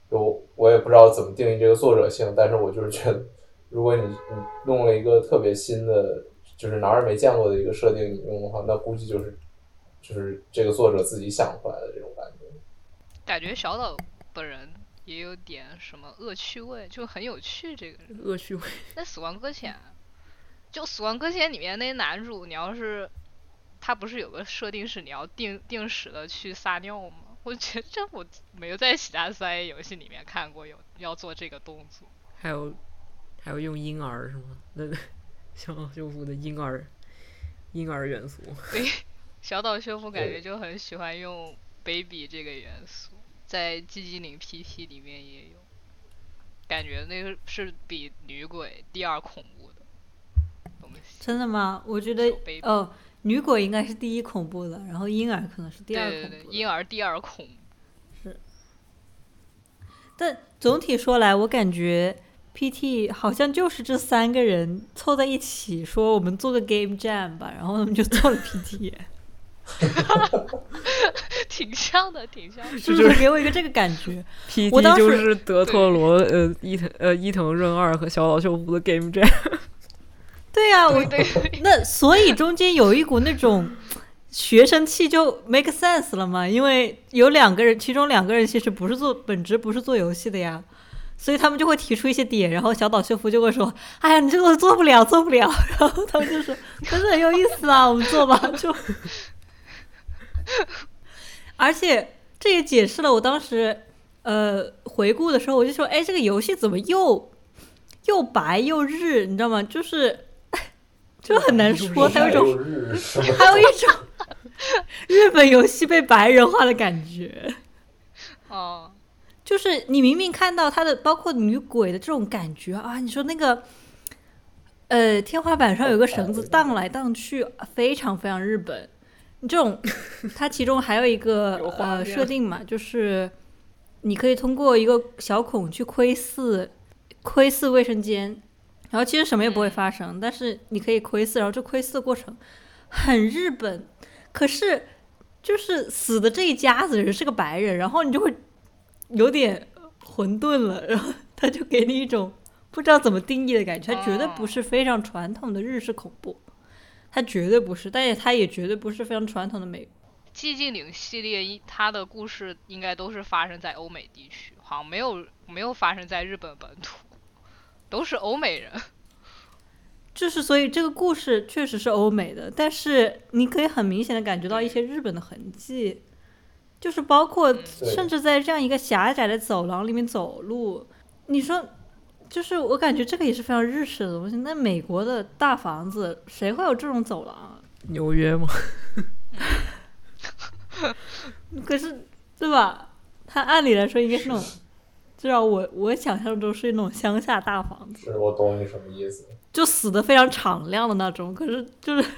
就我也不知道怎么定义这个作者性，但是我就是觉得，如果你你弄了一个特别新的，就是哪儿也没见过的一个设定，你用的话，那估计就是就是这个作者自己想出来的这种感觉。感觉小岛本人也有点什么恶趣味，就很有趣这个人。恶趣味。那《死亡搁浅》，就《死亡搁浅》里面那男主，你要是他不是有个设定是你要定定时的去撒尿吗？我觉得这我没有在其他三 A 游戏里面看过有要做这个动作。还有还有用婴儿是吗？那 小岛秀夫的婴儿婴儿元素。对，小岛修复感觉就很喜欢用 baby 这个元素，在《寂静岭 PT》里面也有，感觉那个是比女鬼第二恐怖的东西。真的吗？我觉得小 baby 哦，女鬼应该是第一恐怖的，然后婴儿可能是第二对对对，恐怖的。婴儿第二恐怖。但总体说来，我感觉 PT 好像就是这三个人凑在一起说我们做个 Game Jam 吧，然后他们就做了 PT，挺像的，挺像的。是不是给我一个这个感觉？我 PT 当时就是德托罗呃伊藤呃伊藤润二和小岛秀夫的 Game Jam。对呀、我那所以中间有一股那种学生气就 make sense 了嘛，因为有两个人，其中两个人其实不是做本职不是做游戏的呀，所以他们就会提出一些点，然后小岛秀夫就会说：“哎呀，你这个做不了，做不了。”然后他们就说：“可是很有意思啊，我们做吧。”就，而且这也解释了我当时呃回顾的时候，我就说：“哎，这个游戏怎么又又白又日？你知道吗？就是。”就很难说，还有一种？还有一种 日本游戏被白人化的感觉，哦，就是你明明看到它的，包括女鬼的这种感觉啊，你说那个，呃，天花板上有个绳子荡来荡去，非常非常日本。你这种，它其中还有一个有呃设定嘛，就是你可以通过一个小孔去窥视窥视卫生间，然后其实什么也不会发生，但是你可以窥视，然后这窥视的过程很日本，可是就是死的这一家子人是个白人，然后你就会有点混沌了，然后他就给你一种不知道怎么定义的感觉，他绝对不是非常传统的日式恐怖，他绝对不是，但是他也绝对不是非常传统的美。寂静岭系列一它的故事应该都是发生在欧美地区，好像没有没有发生在日本本土，都是欧美人。就是所以这个故事确实是欧美的，但是你可以很明显的感觉到一些日本的痕迹，就是包括甚至在这样一个狭窄的走廊里面走路，你说，就是我感觉这个也是非常日式的东西。那美国的大房子谁会有这种走廊啊？纽约吗？可是对吧？它按理来说应该是那种，至少我我想象中是那种乡下大房子。是我懂你什么意思。就死的非常敞亮的那种。可是就是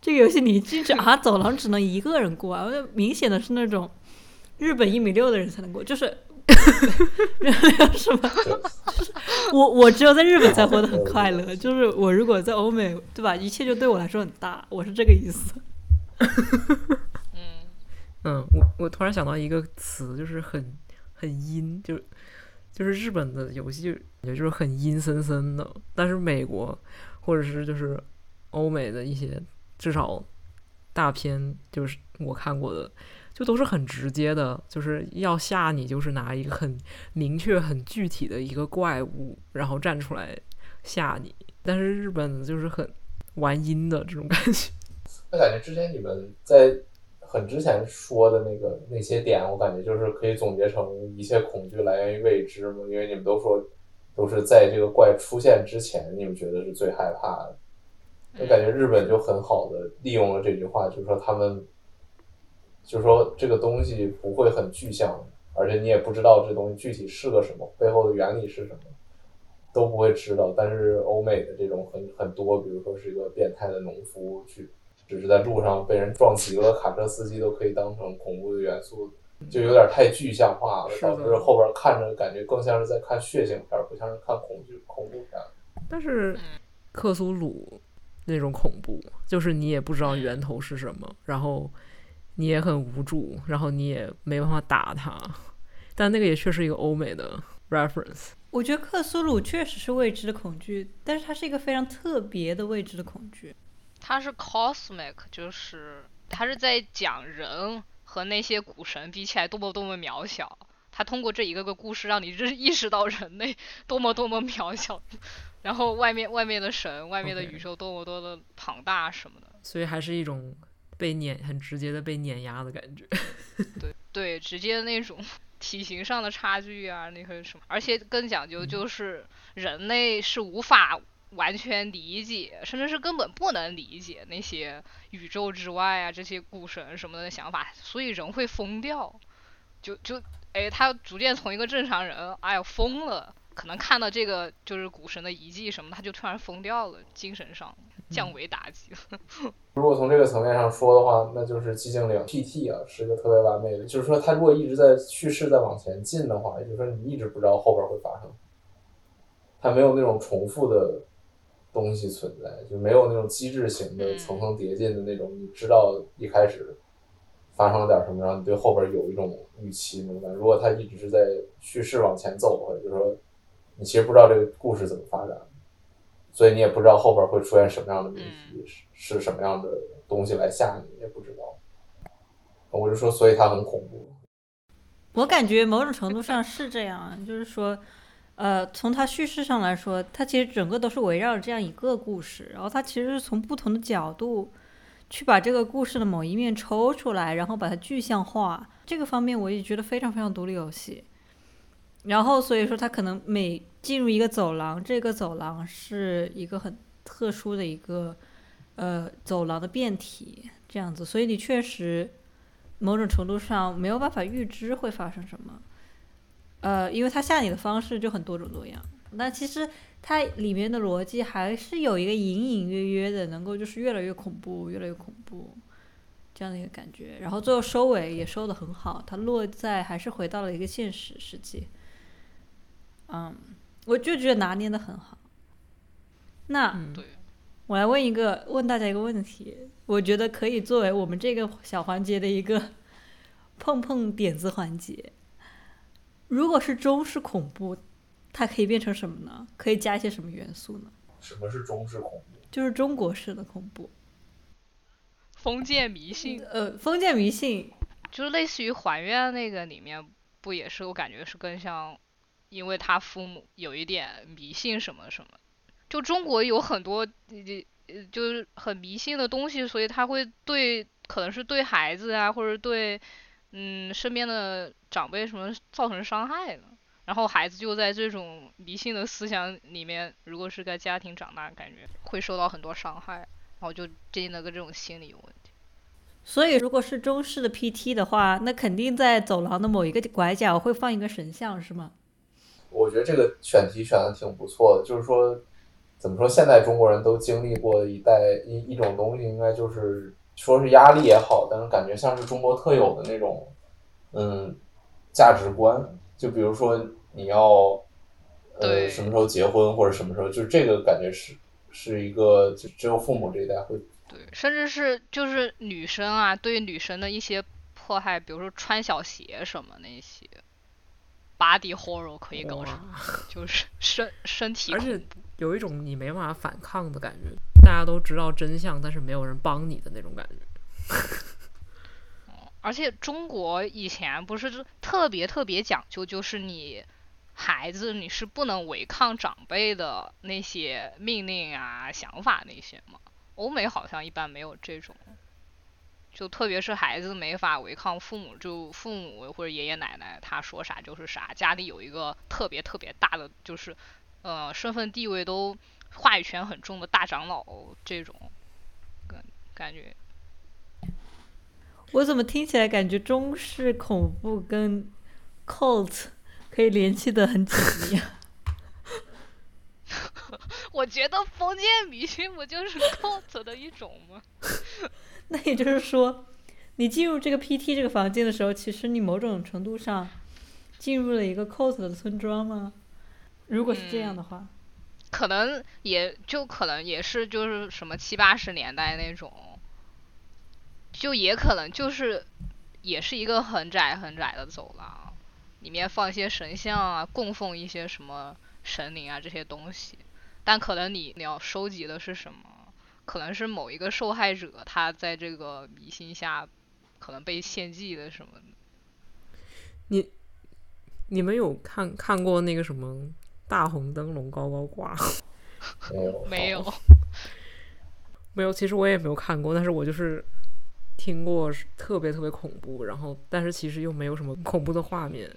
这个游戏你一进去啊，走廊只能一个人过啊，明显的是那种日本一米六的人才能过，就是。什么？就 是我我只有在日本才活得很快乐，就是我如果在欧美，对吧？一切就对我来说很大，我是这个意思。嗯，嗯，我我突然想到一个词，就是很很阴，就就是日本的游戏感觉就是很阴森森的，但是美国或者是就是欧美的一些至少大片，就是我看过的，就都是很直接的，就是要吓你，就是拿一个很明确、很具体的一个怪物，然后站出来吓你。但是日本就是很玩阴的这种感觉。那感觉之前你们在很之前说的那个那些点，我感觉就是可以总结成一切恐惧来源于未知嘛，因为你们都说都是在这个怪出现之前，你们觉得是最害怕的。我感觉日本就很好的利用了这句话，就是说他们，就是说这个东西不会很具象，而且你也不知道这东西具体是个什么，背后的原理是什么，都不会知道。但是欧美的这种很很多，比如说是一个变态的农夫去，只是在路上被人撞死一个卡车司机，都可以当成恐怖的元素，就有点太具象化了，导致后边看着感觉更像是在看血腥片儿，不像是看恐惧恐怖片儿。但是克苏鲁那种恐怖，就是你也不知道源头是什么，然后你也很无助，然后你也没办法打它。但那个也确实一个欧美的 reference。我觉得克苏鲁确实是未知的恐惧，但是它是一个非常特别的未知的恐惧。它是 cosmic，就是它是在讲人和那些古神比起来多么多么渺小。他通过这一个个故事，让你认 意识到人类多么多么渺小，然后外面外面的神、外面的宇宙多么多的庞大什么的。所以还是一种被碾很直接的被碾压的感觉。对对，直接那种体型上的差距啊，那个什么，而且更讲究就是人类是无法完全理解，甚至是根本不能理解那些宇宙之外啊这些古神什么的想法，所以人会疯掉，就就哎，他逐渐从一个正常人，哎呀疯了。可能看到这个就是古神的遗迹什么的，他就突然疯掉了，精神上降维打击了。如果从这个层面上说的话，那就是寂静岭 PT 啊，是个特别完美的。就是说，他如果一直在叙事在往前进的话，也就是说你一直不知道后边会发生，它没有那种重复的东西存在，就没有那种机制型的嗯层层叠进的那种，你知道一开始发生了点什么，然后你对后边有一种预期明白。如果它一直是在叙事往前走或者，就是说你其实不知道这个故事怎么发展。所以你也不知道后边会出现什么样的谜题，是是什么样的东西来吓你，也不知道。我就说，所以它很恐怖。我感觉某种程度上是这样啊，就是说，呃，从它叙事上来说，它其实整个都是围绕着这样一个故事，然后它其实是从不同的角度去把这个故事的某一面抽出来，然后把它具象化。这个方面我也觉得非常非常独立游戏。然后所以说，它可能每进入一个走廊，这个走廊是一个很特殊的一个呃走廊的变体，这样子，所以你确实。某种程度上没有办法预知会发生什么，呃，因为它吓你的方式就很多种多样。那其实它里面的逻辑还是有一个隐隐约约的，能够就是越来越恐怖，越来越恐怖这样的一个感觉。然后最后收尾也收的很好，它落在还是回到了一个现实世界。嗯，我就觉得拿捏的很好。那、我来问一个，问大家一个问题，我觉得可以作为我们这个小环节的一个 碰碰点子环节。如果是中式恐怖，它可以变成什么呢？可以加一些什么元素呢？什么是中式恐怖？就是中国式的恐怖，封建迷信，呃，封建迷信，就是类似于还愿那个里面，不也是我感觉是更像，因为他父母有一点迷信什么什么，就中国有很多呃呃就是很迷信的东西，所以他会对可能是对孩子啊，或者对嗯身边的长辈什么造成伤害呢。然后孩子就在这种迷信的思想里面，如果是在家庭长大，感觉会受到很多伤害，然后就进了个这种心理有问题。所以如果是中式的 PT 的话，那肯定在走廊的某一个拐角会放一个神像，是吗？我觉得这个选题选的挺不错的，就是说，怎么说，现在中国人都经历过一代一一种东西，应该就是说是压力也好，但是感觉像是中国特有的那种，嗯，价值观。就比如说你要，呃，对什么时候结婚或者什么时候，就这个感觉是是一个就只有父母这一代会对，甚至是就是女生啊，对女生的一些迫害，比如说穿小鞋什么那些，body horror 可以搞成，就是身身体而且。有一种你没办法反抗的感觉，大家都知道真相，但是没有人帮你的那种感觉。而且中国以前不是特别特别讲究，就是你孩子你是不能违抗长辈的那些命令啊、想法那些嘛。欧美好像一般没有这种，就特别是孩子没法违抗父母，就父母或者爷爷奶奶他说啥就是啥。家里有一个特别特别大的，就是呃身份地位都话语权很重的大长老这种感感觉。我怎么听起来感觉中式恐怖跟 cult 可以联系的很紧密啊？我觉得封建迷信不就是 cult 的一种吗？那也就是说，你进入这个 PT 这个房间的时候，其实你某种程度上进入了一个 cult 的村庄吗？如果是这样的话，可能也就可能也是就是什么七八十年代那种，就也可能就是也是一个很窄很窄的走廊，里面放一些神像啊，供奉一些什么神灵啊这些东西，但可能你你要收集的是什么？可能是某一个受害者他在这个迷信下，可能被献祭的什么。你你们有看看过那个什么大红灯笼高高挂？没有没有，没有，其实我也没有看过，但是我就是听过特别特别恐怖，然后但是其实又没有什么恐怖的画面。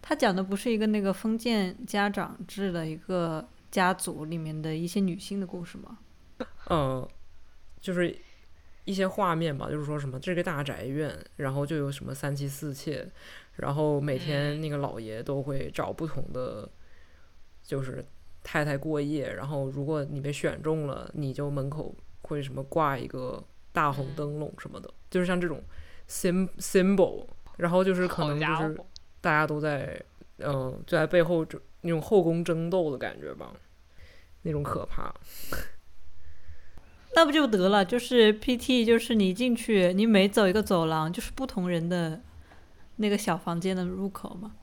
他讲的不是一个那个封建家长制的一个家族里面的一些女性的故事吗？嗯，就是一些画面吧，就是说什么这个大宅院，然后就有什么三妻四妾，然后每天那个老爷都会找不同的，就是太太过夜，然后如果你被选中了，你就门口会什么挂一个大红灯笼什么的，就是像这种 sim symbol，然后就是可能就是，大家都在嗯、呃就在背后就那种后宫争斗的感觉吧，那种可怕。那不就得了？就是 PT，就是你进去，你每走一个走廊，就是不同人的那个小房间的入口嘛。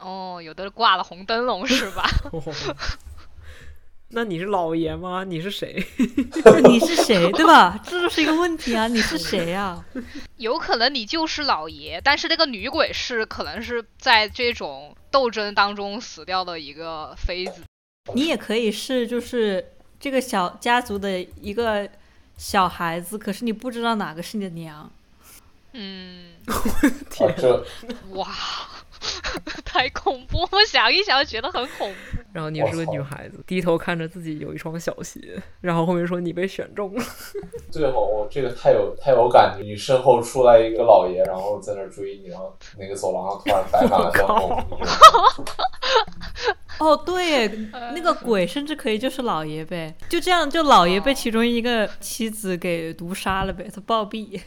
哦，有的挂了红灯笼是吧？那你是老爷吗？你是谁？就是你是谁，对吧？这就是一个问题啊！你是谁啊？有可能你就是老爷，但是那个女鬼是可能是在这种斗争当中死掉的一个妃子。你也可以是就是这个小家族的一个小孩子，可是你不知道哪个是你的娘。嗯，啊，这哇，太恐怖！我想一想觉得很恐怖。然后你是个女孩子，低头看着自己有一双小鞋，然后后面说你被选中了。最后我这个太有太有感觉，你身后出来一个老爷，然后在那儿追你，然后那个走廊上突然摆满了灯笼，你 就哦，对，那个鬼甚至可以就是老爷呗，就这样，就老爷被其中一个妻子给毒杀了呗，他暴毙。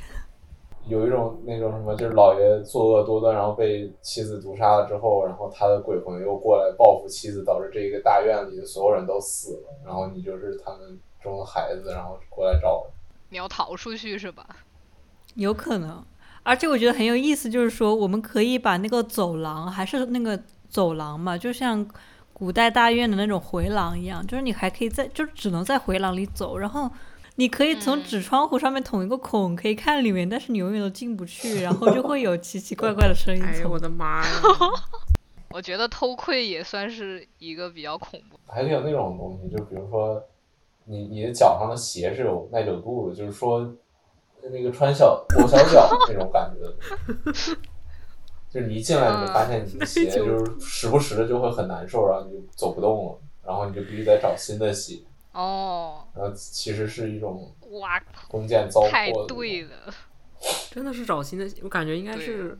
有一种那种什么，就是老爷作恶多端，然后被妻子毒杀了之后，然后他的鬼魂又过来报复妻子，导致这一个大院里的所有人都死了，然后你就是他们中的孩子，然后过来找你要逃出去是吧？有可能，而且我觉得很有意思，就是说我们可以把那个走廊，还是那个走廊嘛，就像古代大院的那种回廊一样，就是你还可以在，就只能在回廊里走，然后你可以从嗯纸窗户上面捅一个孔，可以看里面，但是你永远都进不去，然后就会有奇奇怪怪的声音哎呦我的妈呀！我觉得偷窥也算是一个比较恐怖。还得有那种东西，就比如说你你的脚上的鞋是有耐久度的，就是说那个穿小裹小脚 那种感觉的，就是你一进来你就发现你的鞋就是时不时的就会很难受，然后你就走不动了，然后你就必须得找新的鞋，哦，呃其实是一种哇，弓箭糟太对了，真的是找新的，我感觉应该是，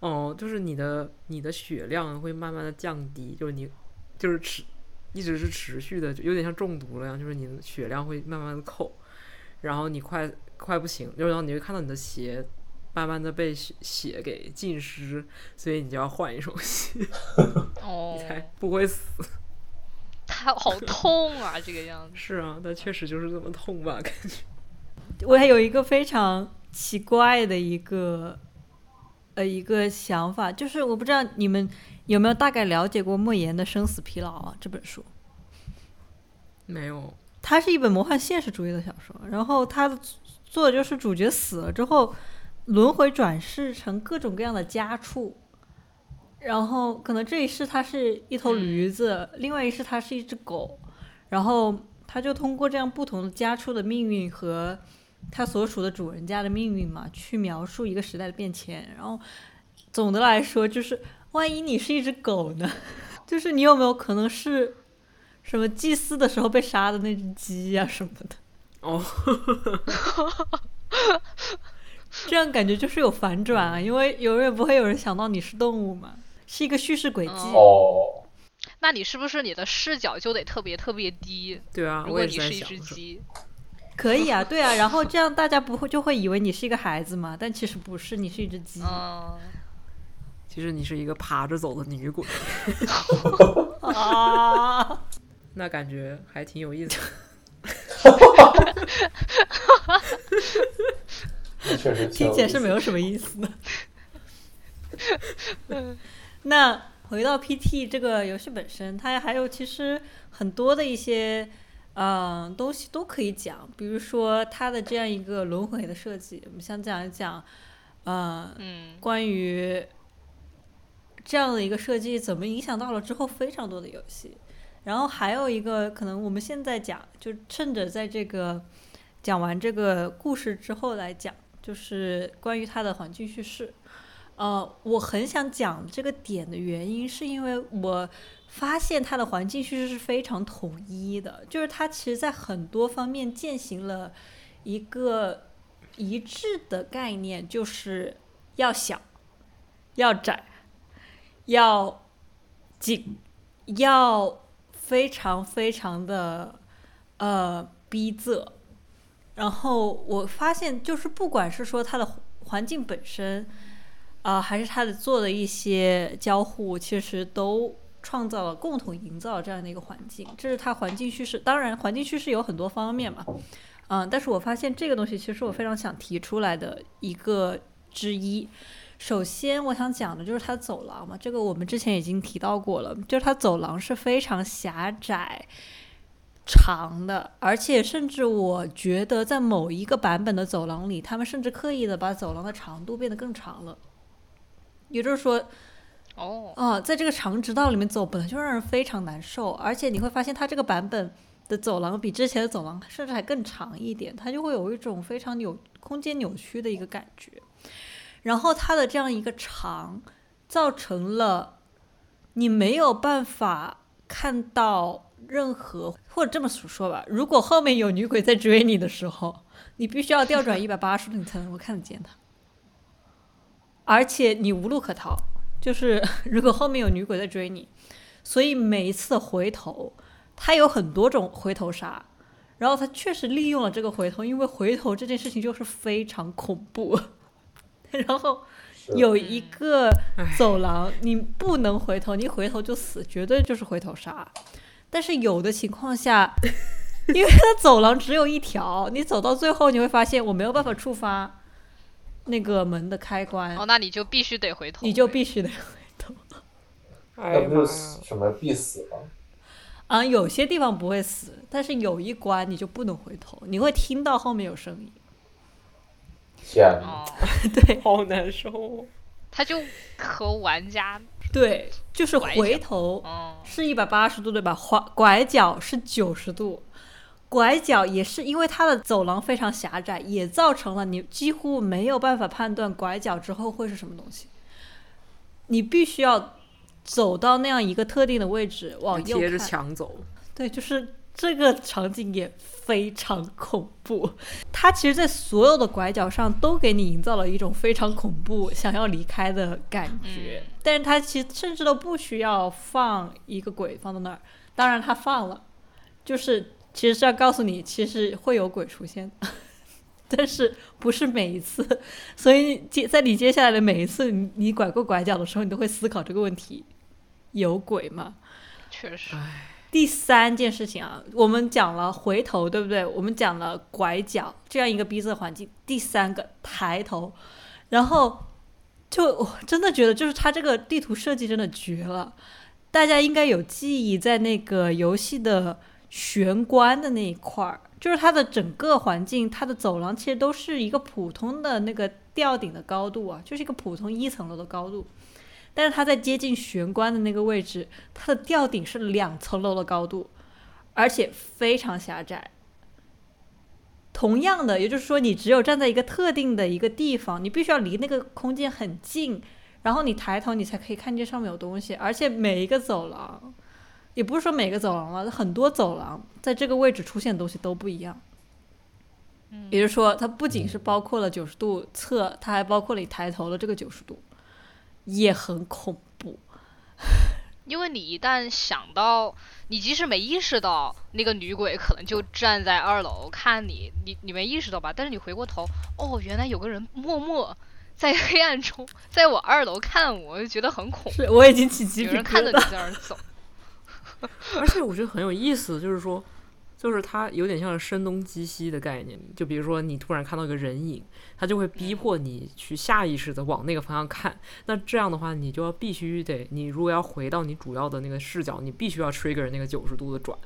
哦，就是你的你的血量会慢慢的降低，就是你就是持一直是持续的，就有点像中毒了一样，就是你的血量会慢慢的扣，然后你快快不行，然后你会看到你的鞋慢慢的被血血给浸湿，所以你就要换一双鞋，哦你，才不会死。它好痛啊，这个样子。是啊，但确实就是这么痛吧，感觉。我还有一个非常奇怪的一个呃一个想法，就是我不知道你们有没有大概了解过莫言的《生死疲劳》啊这本书。没有，它是一本魔幻现实主义的小说，然后它的作者就是主角死了之后，轮回转世成各种各样的家畜，然后可能这一世它是一头驴子，另外一世它是一只狗，然后它就通过这样不同的家畜的命运和它所属的主人家的命运嘛，去描述一个时代的变迁。然后总的来说，就是万一你是一只狗呢，就是你有没有可能是什么祭祀的时候被杀的那只鸡呀、什么的？哦，这样感觉就是有反转啊，因为永远不会有人想到你是动物嘛，是一个叙事轨迹。嗯哦，那你是不是你的视角就得特别特别低？对啊，如果你是一只鸡，可以啊，对啊，然后这样大家不会就会以为你是一个孩子嘛，但其实不是，你是一只鸡。嗯，其实你是一个爬着走的女鬼，啊，那感觉还挺有意思确实挺听起来有意思是没有什么意思的。那回到 PT 这个游戏本身，它还有其实很多的一些嗯，东西都可以讲，比如说它的这样一个轮回的设计，我们想讲一讲，呃，嗯关于这样的一个设计怎么影响到了之后非常多的游戏。然后还有一个可能我们现在讲，就趁着在这个讲完这个故事之后来讲，就是关于它的环境叙事。呃，我很想讲这个点的原因，是因为我发现它的环境叙事是非常统一的，就是它其实在很多方面践行了一个一致的概念，就是要小、要窄、要紧、要非常非常的呃逼仄。然后我发现，就是不管是说它的环境本身，啊，还是它的做的一些交互，其实都创造了共同营造了这样的一个环境。这是它环境叙事，当然环境叙事有很多方面嘛，嗯，但是我发现这个东西其实我非常想提出来的一个之一。首先，我想讲的就是它走廊嘛，这个我们之前已经提到过了，就是它走廊是非常狭窄。长的，而且甚至我觉得在某一个版本的走廊里，他们甚至刻意的把走廊的长度变得更长了。也就是说，哦，啊，在这个长直道里面走，本来就让人非常难受，而且你会发现它这个版本的走廊比之前的走廊甚至还更长一点，它就会有一种非常扭空间扭曲的一个感觉。然后它的这样一个长，造成了你没有办法看到任何，或者这么说吧，如果后面有女鬼在追你的时候，你必须要调转一百八十度，你才能够看得见她。而且你无路可逃，就是 如果后面有女鬼在追你，所以每一次的回头，他有很多种回头杀，然后他确实利用了这个回头，因为回头这件事情就是非常恐怖。然后有一个走廊，你不能回头，你一回头就死，绝对就是回头杀。但是有的情况下，因为它走廊只有一条，你走到最后你会发现我没有办法触发那个门的开关，哦，那你就必须得回头，你就必须得回头。哎呀那不！就是什么必死吗？啊，有些地方不会死，但是有一关你就不能回头，你会听到后面有声音。天哪！哦，对好难受哦。他就和玩家，对，就是回头嗯，是一百八十度，对吧？拐拐角是九十度，拐角也是因为它的走廊非常狭窄，也造成了你几乎没有办法判断拐角之后会是什么东西。你必须要走到那样一个特定的位置往右贴着看，墙走，对，就是这个场景也非常恐怖。它其实，在所有的拐角上都给你营造了一种非常恐怖、想要离开的感觉。嗯但是它其实甚至都不需要放一个鬼放到那儿，当然它放了，就是其实是要告诉你，其实会有鬼出现的。但是不是每一次，所以接在你接下来的每一次，你你拐过拐角的时候，你都会思考这个问题：有鬼吗？确实，第三件事情啊，我们讲了回头，对不对？我们讲了拐角这样一个逼仄环境。第三个抬头，然后就我真的觉得，就是它这个地图设计真的绝了。大家应该有记忆，在那个游戏的玄关的那一块儿，就是它的整个环境，它的走廊其实都是一个普通的那个吊顶的高度啊，就是一个普通一层楼的高度。但是它在接近玄关的那个位置，它的吊顶是两层楼的高度，而且非常狭窄。同样的，也就是说，你只有站在一个特定的一个地方，你必须要离那个空间很近，然后你抬头，你才可以看见上面有东西。而且每一个走廊，也不是说每个走廊了，很多走廊在这个位置出现的东西都不一样。也就是说，它不仅是包括了九十度侧，它还包括了你抬头的这个九十度，也很恐怖。因为你一旦想到，你即使没意识到那个女鬼可能就站在二楼看你，你你没意识到吧？但是你回过头，哦，原来有个人默默在黑暗中在我二楼看我，我就觉得很恐怖。我已经起鸡皮疙有人看着你瘩。在那儿走，而且我觉得很有意思，就是说，就是它有点像是声东击西的概念。就比如说，你突然看到一个人影，它就会逼迫你去下意识的往那个方向看。那这样的话，你就要必须得，你如果要回到你主要的那个视角，你必须要 trigger 那个九十度的转。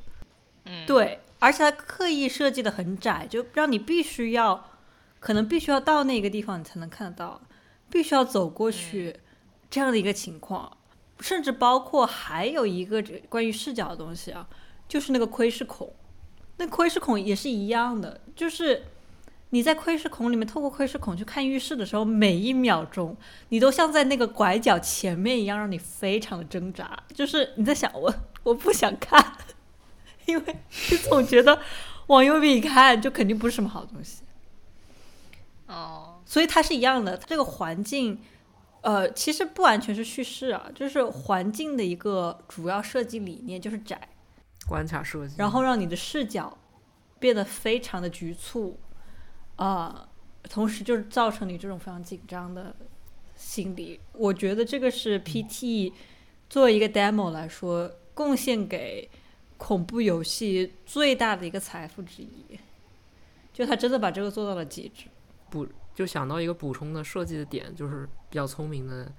嗯，，对，而且它刻意设计的很窄，就让你必须要，可能必须要到那个地方你才能看得到，必须要走过去，这样的一个情况，甚至包括还有一个这关于视角的东西啊，就是那个窥视孔，那窥视孔也是一样的，就是。你在窥视孔里面，透过窥视孔去看浴室的时候，每一秒钟你都像在那个拐角前面一样，让你非常的挣扎。就是你在想，我我不想看，因为你总觉得往右边一看，就肯定不是什么好东西。哦，所以它是一样的，它这个环境，呃，其实不完全是叙事啊，就是环境的一个主要设计理念就是窄，关卡设计，然后让你的视角变得非常的局促，啊、同时就是造成你这种非常紧张的心理。我觉得这个是 PT 作为一个 demo 来说，贡献给恐怖游戏最大的一个财富之一，就他真的把这个做到了极致。补就想到一个补充的设计的点，就是比较聪明的，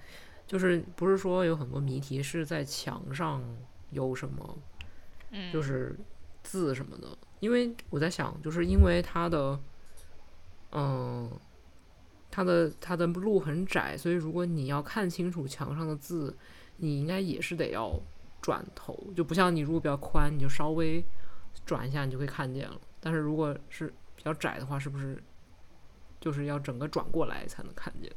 就是不是说有很多谜题是在墙上有什么，嗯，就是字什么的，因为我在想，就是因为它的，嗯、它的它的路很窄，所以如果你要看清楚墙上的字，你应该也是得要转头，就不像你如果比较宽，你就稍微转一下你就会看见了。但是如果是比较窄的话，是不是就是要整个转过来才能看见？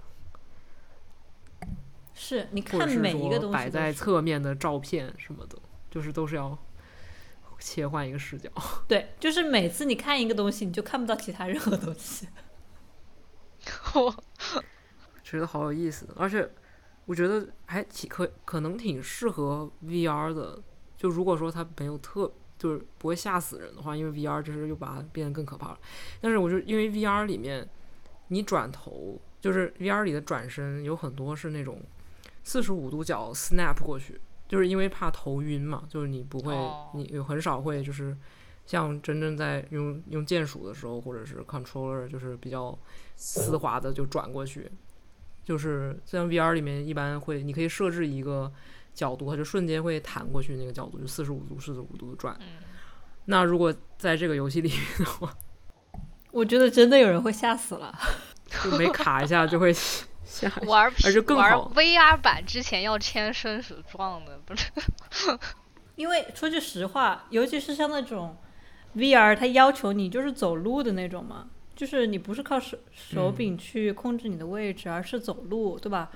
是你看每一个说摆在东西摆在侧面的照片什么的，就是都是要切换一个视角。对，就是每次你看一个东西，你就看不到其他任何东西。觉得好有意思，而且我觉得还挺可可能挺适合 VR 的。就如果说它没有特就是不会吓死人的话，因为 VR 就是又把它变得更可怕了。但是我就因为 VR 里面你转头，就是 VR 里的转身有很多是那种四十五度角 snap 过去，就是因为怕头晕嘛，就是你不会，哦你有很少会就是像真正在用用键鼠的时候，或者是 controller 就是比较丝滑的就转过去。就是像 VR 里面一般会，你可以设置一个角度，它就瞬间会弹过去那个角度，就四十五度、四十五度的转。嗯那如果在这个游戏里面的话，我觉得真的有人会吓死了。就没卡一下就会下去。玩而且更玩好 VR 版之前要签生死状的，不是？因为说句实话，尤其是像那种 VR，它要求你就是走路的那种嘛，就是你不是靠手手柄去控制你的位置，而是走路，对吧？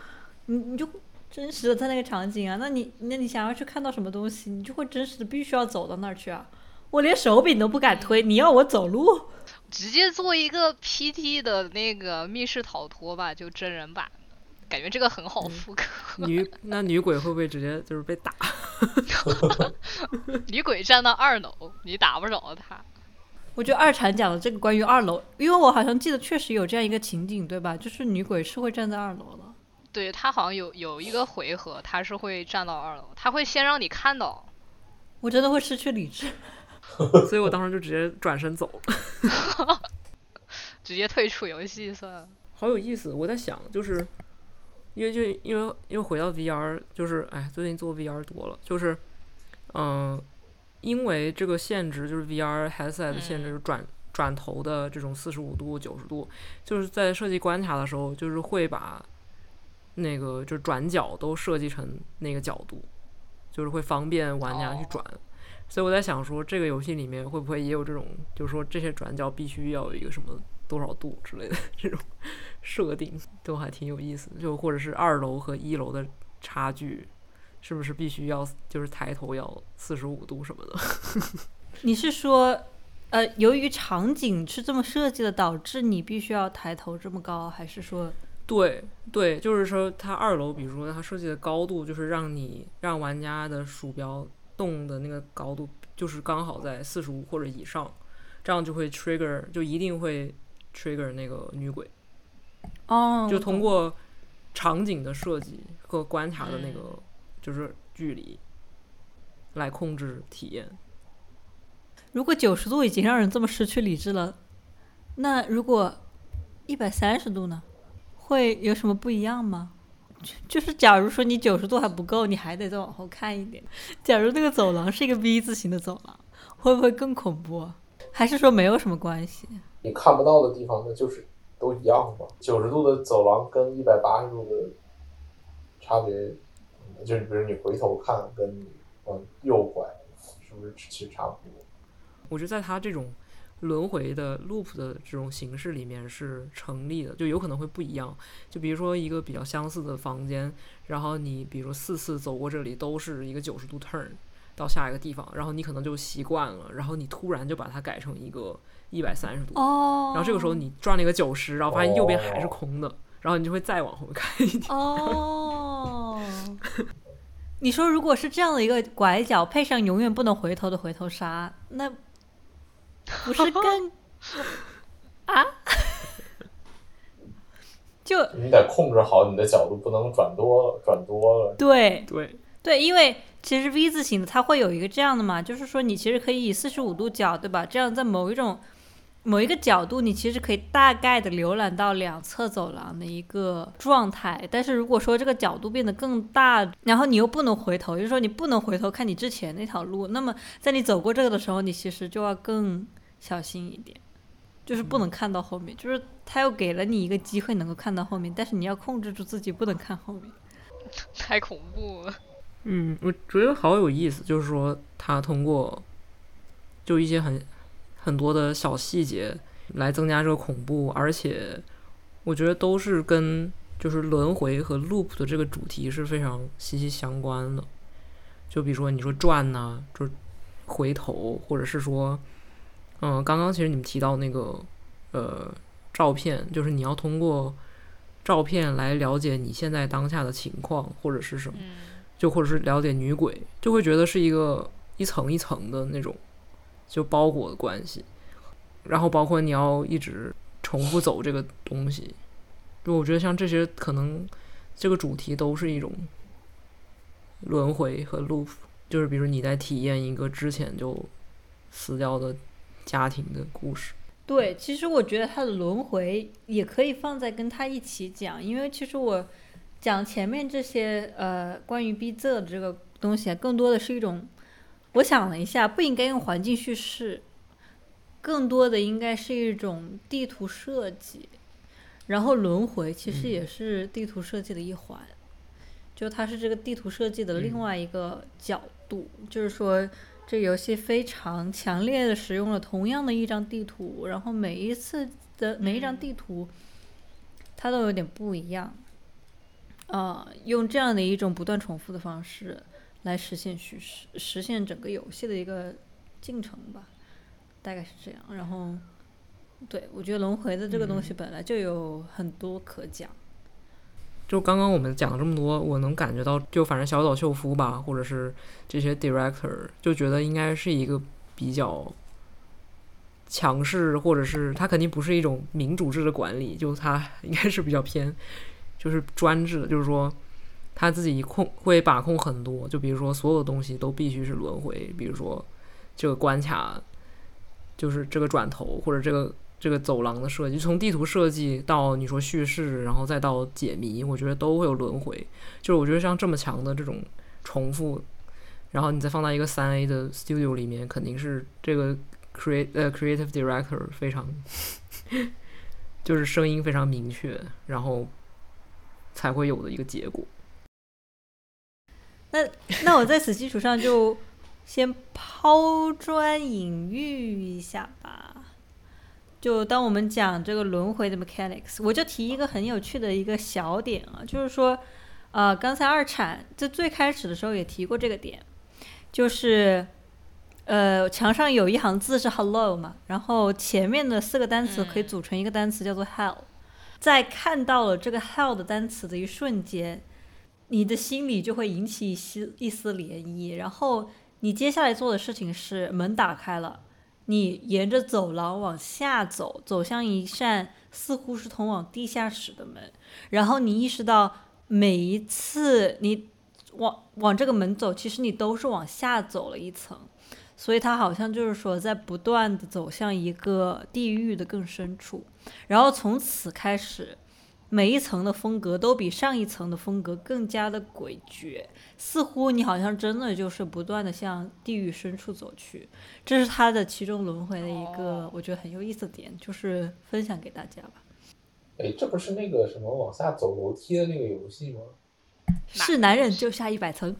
你你就真实的在那个场景啊，那你那你想要去看到什么东西，你就会真实的必须要走到那儿去啊。我连手柄都不敢推，你要我走路？直接做一个 PT 的那个密室逃脱吧，就真人版的，感觉这个很好复刻。女那女鬼会不会直接就是被打？女鬼站到二楼，你打不着她。我觉得二产讲的这个关于二楼，因为我好像记得确实有这样一个情景，对吧？就是女鬼是会站在二楼的。对她好像有有一个回合，她是会站到二楼，她会先让你看到。我真的会失去理智。所以我当时就直接转身走了。直接退出游戏算了。好有意思，我在想，就是因为就因为因为回到 VR，就是哎，最近做 VR 多了，就是嗯、因为这个限制，就是 VR headset 的限制，就转转头的这种四十五度、九十度，就是在设计关卡的时候，就是会把那个就是转角都设计成那个角度，就是会方便玩家去哦转。所以我在想说，这个游戏里面会不会也有这种，就是说这些转角必须要有一个什么多少度之类的这种设定，都还挺有意思的。就或者是二楼和一楼的差距，是不是必须要就是抬头要四十五度什么的？你是说，呃，由于场景是这么设计的，导致你必须要抬头这么高，还是说，对对，就是说它二楼，比如说它设计的高度，就是让你让玩家的鼠标动的那个高度，就是刚好在四十五或者以上，这样就会 trigger，就一定会 trigger 那个女鬼。哦，就通过场景的设计和观察的那嗯个就是距离来控制体验。如果九十度已经让人这么失去理智了，那如果一百三十度呢？会有什么不一样吗？就就是假如说你九十度还不够，你还得再往后看一点。假如那个走廊是一个 V 字形的走廊，会不会更恐怖？还是说没有什么关系？你看不到的地方，那就是都一样嘛。九十度的走廊跟一百八十度的差别，嗯就是比如你回头看，跟你往右拐，是不是其实差不多？我觉得在他这种轮回的 loop 的这种形式里面是成立的，就有可能会不一样。就比如说一个比较相似的房间，然后你比如四次走过这里都是一个九十度 turn 到下一个地方，然后你可能就习惯了，然后你突然就把它改成一个一百三十度，哦，然后这个时候你转了一个九十，然后发现右边还是空的，然后你就会再往后看一点。哦，你说如果是这样的一个拐角，配上永远不能回头的回头杀，那 不是更 啊？就你得控制好你的角度，不能转多了，转多了。对对，对，因为其实 V 字形的它会有一个这样的嘛，就是说你其实可以以四十五度角，对吧？这样在某一种某一个角度，你其实可以大概的浏览到两侧走廊的一个状态。但是如果说这个角度变得更大，然后你又不能回头，也就是说你不能回头看你之前那条路，那么在你走过这个的时候，你其实就要更小心一点。就是不能看到后面，就是他又给了你一个机会能够看到后面，但是你要控制住自己不能看后面。太恐怖了。嗯，我觉得好有意思，就是说他通过就一些很很多的小细节来增加这个恐怖，而且我觉得都是跟就是轮回和 loop 的这个主题是非常息息相关的。就比如说你说转呐、就是回头，或者是说，嗯，刚刚其实你们提到那个呃照片，就是你要通过照片来了解你现在当下的情况或者是什么。嗯，就或者是了解女鬼，就会觉得是一个一层一层的那种就包裹的关系，然后包括你要一直重复走这个东西，就我觉得像这些可能这个主题都是一种轮回和 loop，就是比如你在体验一个之前就死掉的家庭的故事。对，其实我觉得它的轮回也可以放在跟他一起讲，因为其实我讲前面这些呃关于逼仄的这个东西啊，更多的是一种，我想了一下，不应该用环境叙事，更多的应该是一种地图设计，然后轮回其实也是地图设计的一环，就它是这个地图设计的另外一个角度，就是说。这游戏非常强烈的使用了同样的一张地图，然后每一次的每一张地图，它都有点不一样，啊、用这样的一种不断重复的方式来实现叙事，实现整个游戏的一个进程吧，大概是这样。然后，对我觉得轮回的这个东西本来就有很多可讲，就刚刚我们讲这么多，我能感觉到，就反正小岛秀夫吧，或者是这些 director，就觉得应该是一个比较强势，或者是他肯定不是一种民主制的管理，就他应该是比较偏就是专制的，就是说他自己控会把控很多，就比如说所有东西都必须是轮回，比如说这个关卡就是这个转头或者这个这个走廊的设计，从地图设计到你说叙事，然后再到解谜，我觉得都会有轮回。就是我觉得像这么强的这种重复，然后你再放到一个三 A 的 studio 里面，肯定是这个 create 呃 creative director 非常就是声音非常明确，然后才会有的一个结果。那那我在此基础上就先抛砖引玉一下吧。就当我们讲这个轮回的 mechanics，我就提一个很有趣的一个小点啊，就是说，呃，刚才二产在最开始的时候也提过这个点，就是，呃，墙上有一行字是 hello 嘛，然后前面的四个单词可以组成一个单词叫做 hell，在看到了这个 hell 的单词的一瞬间，你的心里就会引起一丝一丝涟漪，然后你接下来做的事情是门打开了，你沿着走廊往下走，走向一扇似乎是通往地下室的门，然后你意识到每一次你往往这个门走，其实你都是往下走了一层，所以它好像就是说在不断的走向一个地狱的更深处，然后从此开始。每一层的风格都比上一层的风格更加的诡谲，似乎你好像真的就是不断的向地狱深处走去。这是他的其中轮回的一个我觉得很有意思的点，就是分享给大家吧。哎，这不是那个什么往下走楼梯的那个游戏吗？是男人就下一百层。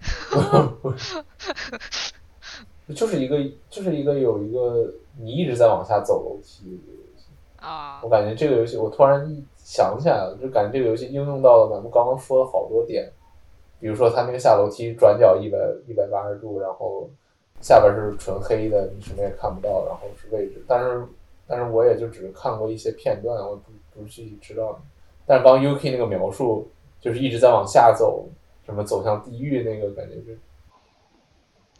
就是一个，就是一个有一个你一直在往下走楼梯啊。我感觉这个游戏，我突然想起来了，就感觉这个游戏应用到了咱们刚刚说的好多点，比如说它那个下楼梯转角一百一百八十度，然后下边是纯黑的，你什么也看不到，然后是位置。但是，但是我也就只是看过一些片段，我不不具体知道。但是刚 UK 那个描述，就是一直在往下走，什么走向地狱那个感觉是。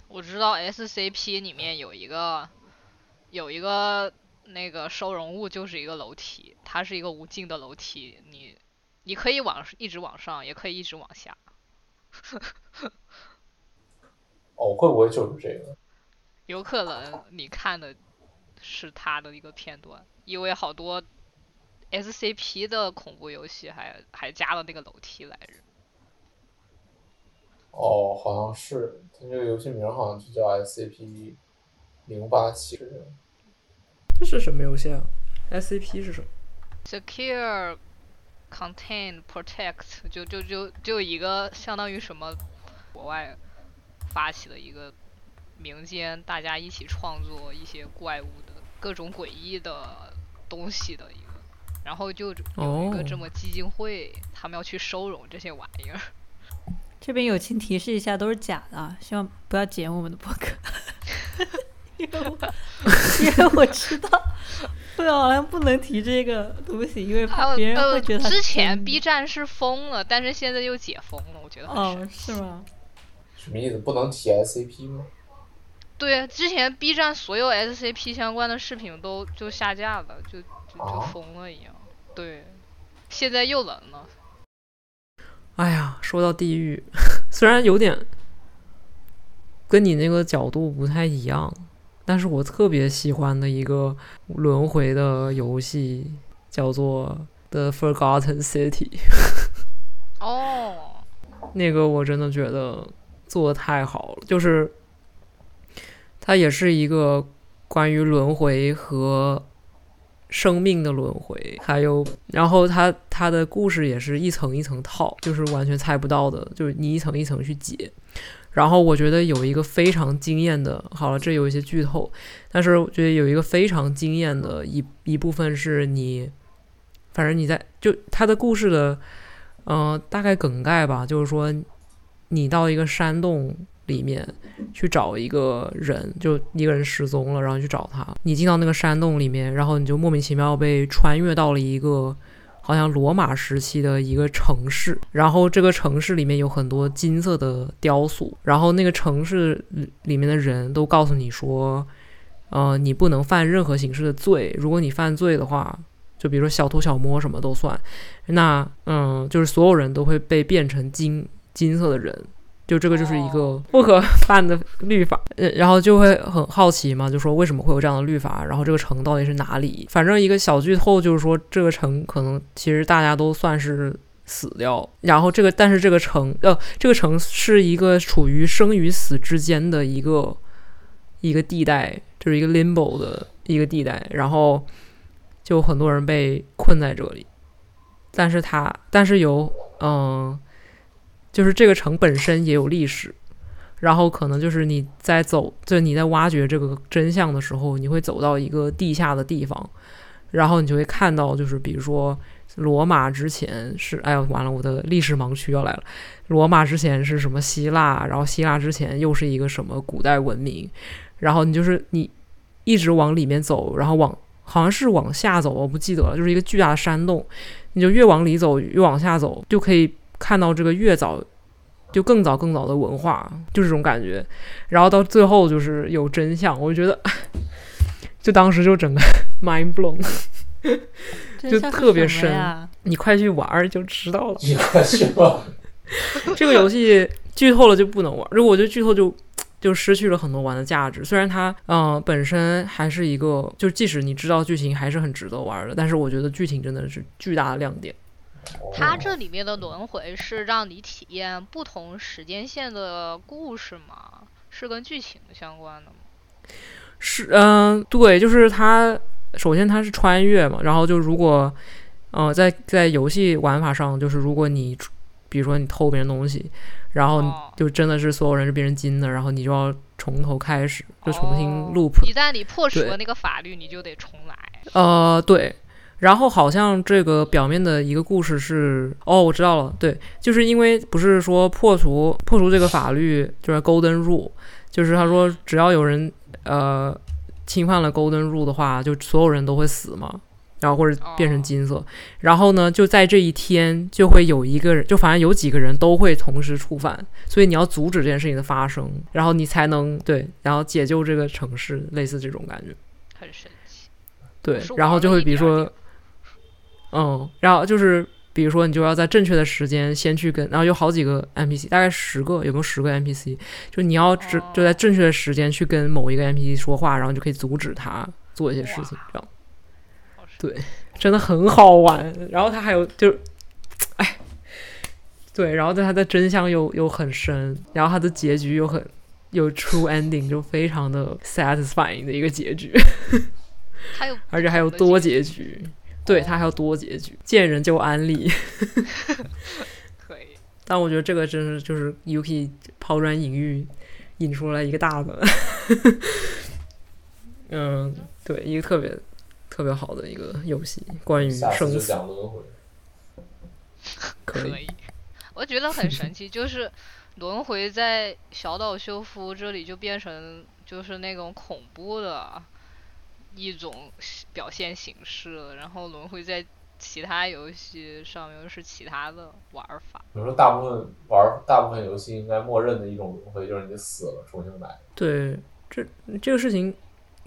我知道 SCP 里面有一个有一个那个收容物，就是一个楼梯，它是一个无尽的楼梯，你你可以往一直往上，也可以一直往下。哦，会不会就是这个？有可能你看的是他的一个片段，因为好多 SCP 的恐怖游戏还还加了那个楼梯来着。哦，好像是，它这个游戏名好像就叫 SCP 零八七。这是什么游戏啊？SCP 是什么？Secure, Contain, Protect，就就就就一个相当于什么国外发起的一个民间大家一起创作一些怪物的各种诡异的东西的一个，然后就有一个这么基金会，他们要去收容这些玩意儿。这边友情提示一下，都是假的，希望不要剪我们的博客。因为我因为我知道，对，好像不能提这个东西，因为怕别人会觉得。之前 B 站是封了，但是现在又解封了，我觉得哦，是吗？什么意思？不能提 SCP 吗？对，之前 B 站所有 SCP 相关的视频都就下架了，就就就封了一样。对，现在又冷了。哎呀，说到地狱，虽然有点跟你那个角度不太一样，但是我特别喜欢的一个轮回的游戏叫做《The Forgotten City》。哦，那个我真的觉得做的太好了，就是它也是一个关于轮回和。生命的轮回，还有，然后他他的故事也是一层一层套，就是完全猜不到的，就是你一层一层去解。然后我觉得有一个非常惊艳的，好了，这有一些剧透，但是我觉得有一个非常惊艳的一一部分是你，反正你在就他的故事的，嗯，大概梗概吧，就是说你到一个山洞。里面去找一个人，就一个人失踪了，然后去找他。你进到那个山洞里面，然后你就莫名其妙被穿越到了一个好像罗马时期的一个城市。然后这个城市里面有很多金色的雕塑，然后那个城市里面的人都告诉你说，呃，你不能犯任何形式的罪。如果你犯罪的话，就比如说小偷小摸什么都算。那嗯，就是所有人都会被变成金金色的人。就这个就是一个不可犯的律法，呃，然后就会很好奇嘛，就说为什么会有这样的律法？然后这个城到底是哪里？反正一个小剧透就是说，这个城可能其实大家都算是死掉。然后这个，但是这个城，呃，这个城是一个处于生与死之间的一个一个地带，就是一个 limbo 的一个地带。然后就很多人被困在这里，但是他，但是有，嗯。就是这个城本身也有历史，然后可能就是你在走，就你在挖掘这个真相的时候，你会走到一个地下的地方，然后你就会看到，就是比如说罗马之前是，哎呀，完了，我的历史盲区要来了。罗马之前是什么希腊，然后希腊之前又是一个什么古代文明，然后你就是你一直往里面走，然后往好像是往下走，我不记得了，就是一个巨大的山洞，你就越往里走越往下走，就可以。看到这个越早，就更早更早的文化，就这种感觉。然后到最后就是有真相，我就觉得，就当时就整个 mind blown，就特别深。你快去玩就知道了。你快去吧。这个游戏剧透了就不能玩。如果我觉得剧透就 就失去了很多玩的价值。虽然它嗯、呃本身还是一个，就即使你知道剧情还是很值得玩的，但是我觉得剧情真的是巨大的亮点。它这里面的轮回是让你体验不同时间线的故事吗？是跟剧情相关的吗？是，嗯、对，就是它，首先它是穿越嘛，然后就如果，呃，在在游戏玩法上，就是如果你，比如说你偷别人东西，然后就真的是所有人是变成金的，然后你就要从头开始，就重新哦 loop，、一旦你破除了那个法律，你就得重来。呃，对。然后好像这个表面的一个故事是，哦，我知道了，对，就是因为不是说破除破除这个法律就是 Golden Rule，就是他说只要有人呃侵犯了 Golden Rule 的话，就所有人都会死嘛，然后或者变成哦金色。然后呢，就在这一天就会有一个人，就反正有几个人都会同时触犯，所以你要阻止这件事情的发生，然后你才能对，然后解救这个城市，类似这种感觉。很神奇。对，然后就会比如说，嗯，然后就是比如说你就要在正确的时间先去跟，然后有好几个 NPC，大概十个，有没有十个 NPC？就你要只就在哦正确的时间去跟某一个 NPC 说话，然后就可以阻止他做一些事情，这样对真的很好玩。然后他还有就，哎，对，然后对它的真相又又很深，然后它的结局又很有 true ending，就非常的 satisfying 的一个结局。还有 而且还有多结结局，对，他还有多结局，见人就安利。可以。但我觉得这个真是就是 Yuki 抛砖引玉，引出来一个大的，嗯，对，一个特别特别好的一个游戏，关于生死。可以，我觉得很神奇，就是轮回在小岛修夫这里就变成就是那种恐怖的一种表现形式了，然后轮回在其他游戏上面又是其他的玩法。比如说，大部分玩儿大部分游戏应该默认的一种轮回就是你死了重新来。对，这这个事情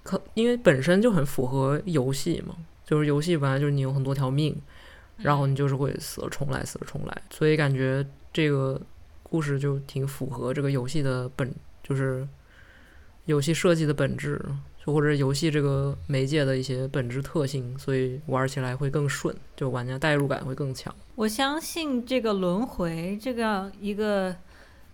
可因为本身就很符合游戏嘛，就是游戏本来就是你有很多条命，然后你就是会死了重来，死了重来，所以感觉这个故事就挺符合这个游戏的本，就是游戏设计的本质，就或者游戏这个媒介的一些本质特性，所以玩起来会更顺，就玩家代入感会更强。我相信这个轮回这样一个，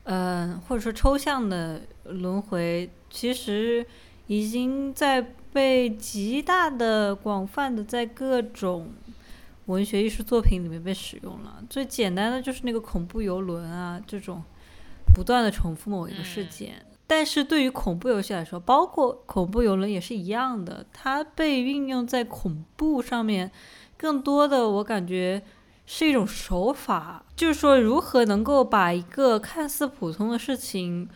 呃，或者说抽象的轮回，其实已经在被极大的、广泛的在各种文学艺术作品里面被使用了。最简单的就是那个恐怖游轮啊，这种不断的重复某一个事嗯件。但是对于恐怖游戏来说，包括恐怖游轮也是一样的，它被运用在恐怖上面，更多的我感觉是一种手法，就是说如何能够把一个看似普通的事情，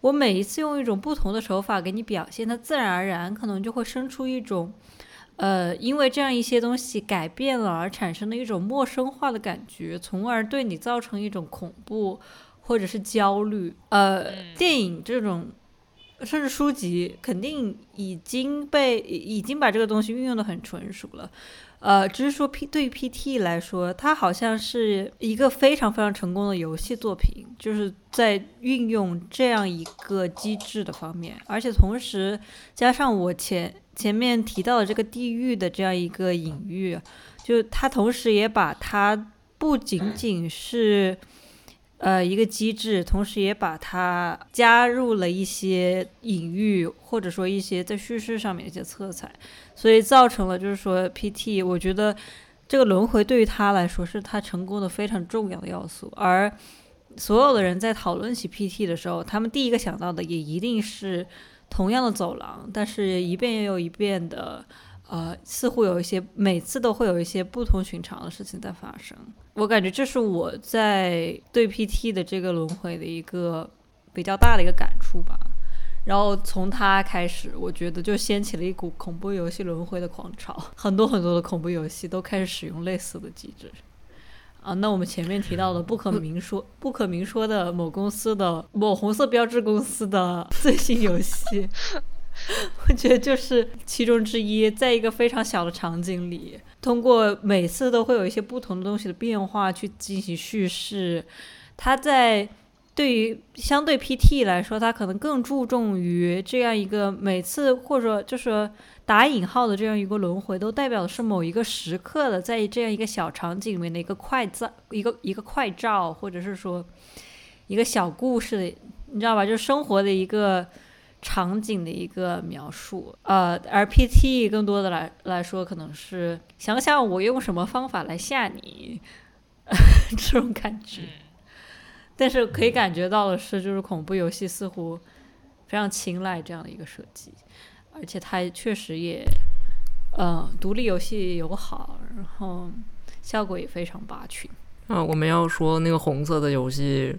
我每一次用一种不同的手法给你表现，它自然而然可能就会生出一种，呃，因为这样一些东西改变了而产生的一种陌生化的感觉，从而对你造成一种恐怖或者是焦虑。呃，嗯电影这种。甚至书籍肯定已经被已经把这个东西运用的很纯熟了，呃，只是说 P 对于 PT 来说，它好像是一个非常非常成功的游戏作品，就是在运用这样一个机制的方面，而且同时加上我前前面提到的这个地狱的这样一个隐喻，就它同时也把它不仅仅是。呃，一个机制，同时也把它加入了一些隐喻，或者说一些在叙事上面一些色彩，所以造成了就是说 PT，我觉得这个轮回对于他来说是他成功的非常重要的要素，而所有的人在讨论起 PT 的时候，他们第一个想到的也一定是同样的走廊，但是一遍又一遍的。呃，似乎有一些每次都会有一些不同寻常的事情在发生。我感觉这是我在对 PT 的这个轮回的一个比较大的一个感触吧。然后从它开始，我觉得就掀起了一股恐怖游戏轮回的狂潮，很多很多的恐怖游戏都开始使用类似的机制。啊，那我们前面提到的不可明说、不可明说的某公司的某红色标志公司的最新游戏，我觉得就是其中之一，在一个非常小的场景里，通过每次都会有一些不同的东西的变化去进行叙事。它在对于相对 PT 来说，它可能更注重于这样一个每次或者就是打引号的这样一个轮回，都代表的是某一个时刻的在这样一个小场景里面的一个快照，一个一个快照，或者是说一个小故事的，你知道吧？就是生活的一个场景的一个描述。呃，而 PT 更多的来来说，可能是想想我用什么方法来吓你 这种感觉。但是可以感觉到的是，就是恐怖游戏似乎非常青睐这样的一个设计，而且它确实也，呃，独立游戏友好，然后效果也非常拔群。啊，我们要说那个红色的游戏，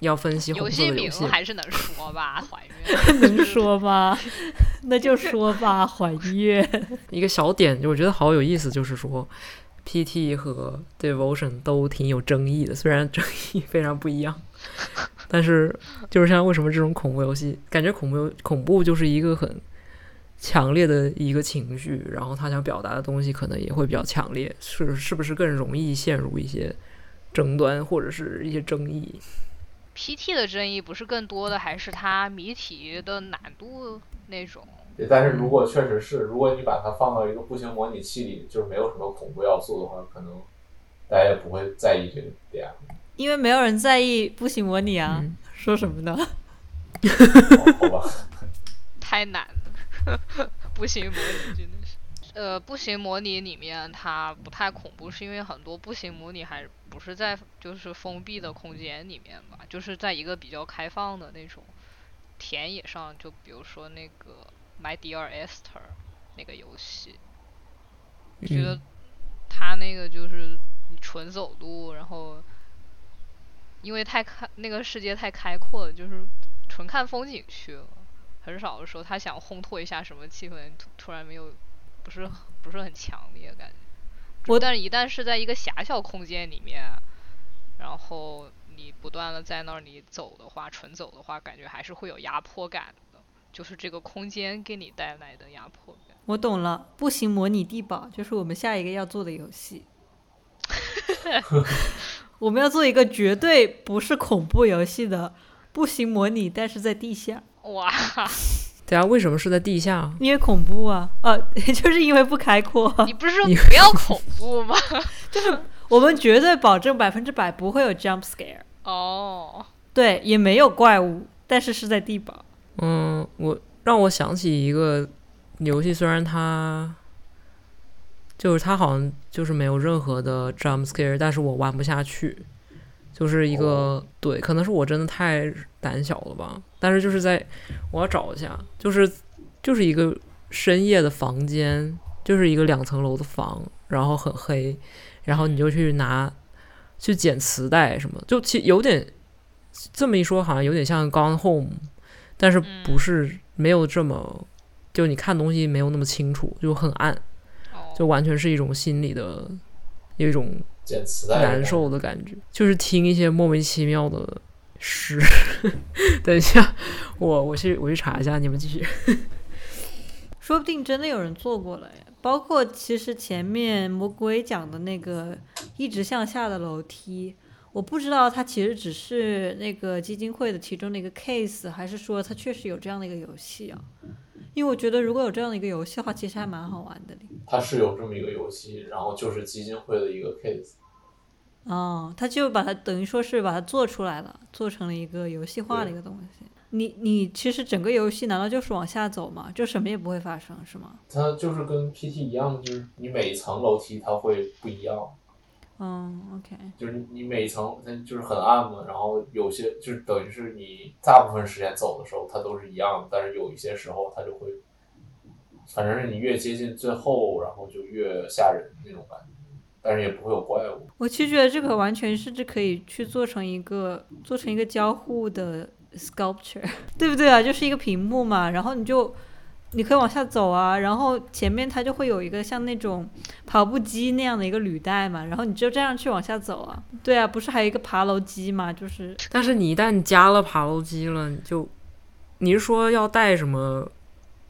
要分析游红色的游名戏。还是能说吧，还原。能说吗？那就说吧，还愿。一个小点，就我觉得好有意思，就是说，PT 和 Devotion 都挺有争议的，虽然争议非常不一样，但是就是像为什么这种恐怖游戏，感觉恐怖游恐怖就是一个很强烈的一个情绪，然后他想表达的东西可能也会比较强烈，是是不是更容易陷入一些争端或者是一些争议？PT 的争议不是更多的还是它谜题的难度那种。对，但是如果确实是，如果你把它放到一个步行模拟器里，就是没有什么恐怖要素的话，可能大家也不会在意这个点。因为没有人在意步行模拟啊，嗯 说什么呢？哦好吧，太难了，步行模拟真的是。呃，步行模拟里面它不太恐怖，是因为很多步行模拟还不是在就是封闭的空间里面吧，就是在一个比较开放的那种田野上，就比如说那个 My Dear Esther 那个游戏，我觉得它那个就是纯走路，然后因为太开那个世界太开阔了，就是纯看风景去了。很少的时候，他想烘托一下什么气氛，突突然没有，不是不是很强烈感觉。我但是一旦是在一个狭小空间里面，然后你不断的在那里走的话，纯走的话，感觉还是会有压迫感的，就是这个空间给你带来的压迫感。我懂了，步行模拟地堡就是我们下一个要做的游戏。我们要做一个绝对不是恐怖游戏的步行模拟，但是在地下，哇，对啊，为什么是在地下？因为恐怖啊，呃，就是因为不开阔，你不是说不要恐怖吗？就是我们绝对保证百分之百不会有 jump scare，哦，对，也没有怪物，但是是在地堡。嗯，我让我想起一个游戏，虽然它就是它好像就是没有任何的 jump scare，但是我玩不下去。就是一个、对，可能是我真的太胆小了吧。但是就是在我要找一下，就是就是一个深夜的房间，就是一个两层楼的房，然后很黑，然后你就去拿去捡磁带什么，就其有点这么一说，好像有点像《Gone Home》，但是不是没有这么，就你看东西没有那么清楚，就很暗，哦，就完全是一种心理的，有一种捡磁带难受的感觉，就是听一些莫名其妙的诗。等一下，我我去我去查一下，你们继续。说不定真的有人做过了呀。包括其实前面魔鬼讲的那个一直向下的楼梯，我不知道它其实只是那个基金会的其中的一个 case，还是说它确实有这样的一个游戏啊？因为我觉得如果有这样的一个游戏的话，其实还蛮好玩的嘞。它是有这么一个游戏，然后就是基金会的一个 case。哦，他就把它等于说是把它做出来了，做成了一个游戏化的一个东西。你你其实整个游戏难道就是往下走吗？就什么也不会发生是吗？它就是跟 PT 一样，就是你每一层楼梯它会不一样，嗯，OK，就是你每一层它就是很暗嘛，然后有些就是等于是你大部分时间走的时候它都是一样的，但是有一些时候它就会，反正是你越接近最后，然后就越吓人那种感觉，但是也不会有怪物。我其实觉得这个完全甚至可以去做成一个做成一个交互的 sculpture，对不对啊？就是一个屏幕嘛，然后你就你可以往下走啊，然后前面它就会有一个像那种跑步机那样的一个履带嘛，然后你就这样去往下走啊。对啊，不是还有一个爬楼机嘛？就是但是你一旦加了爬楼机了，你就你是说要带什么？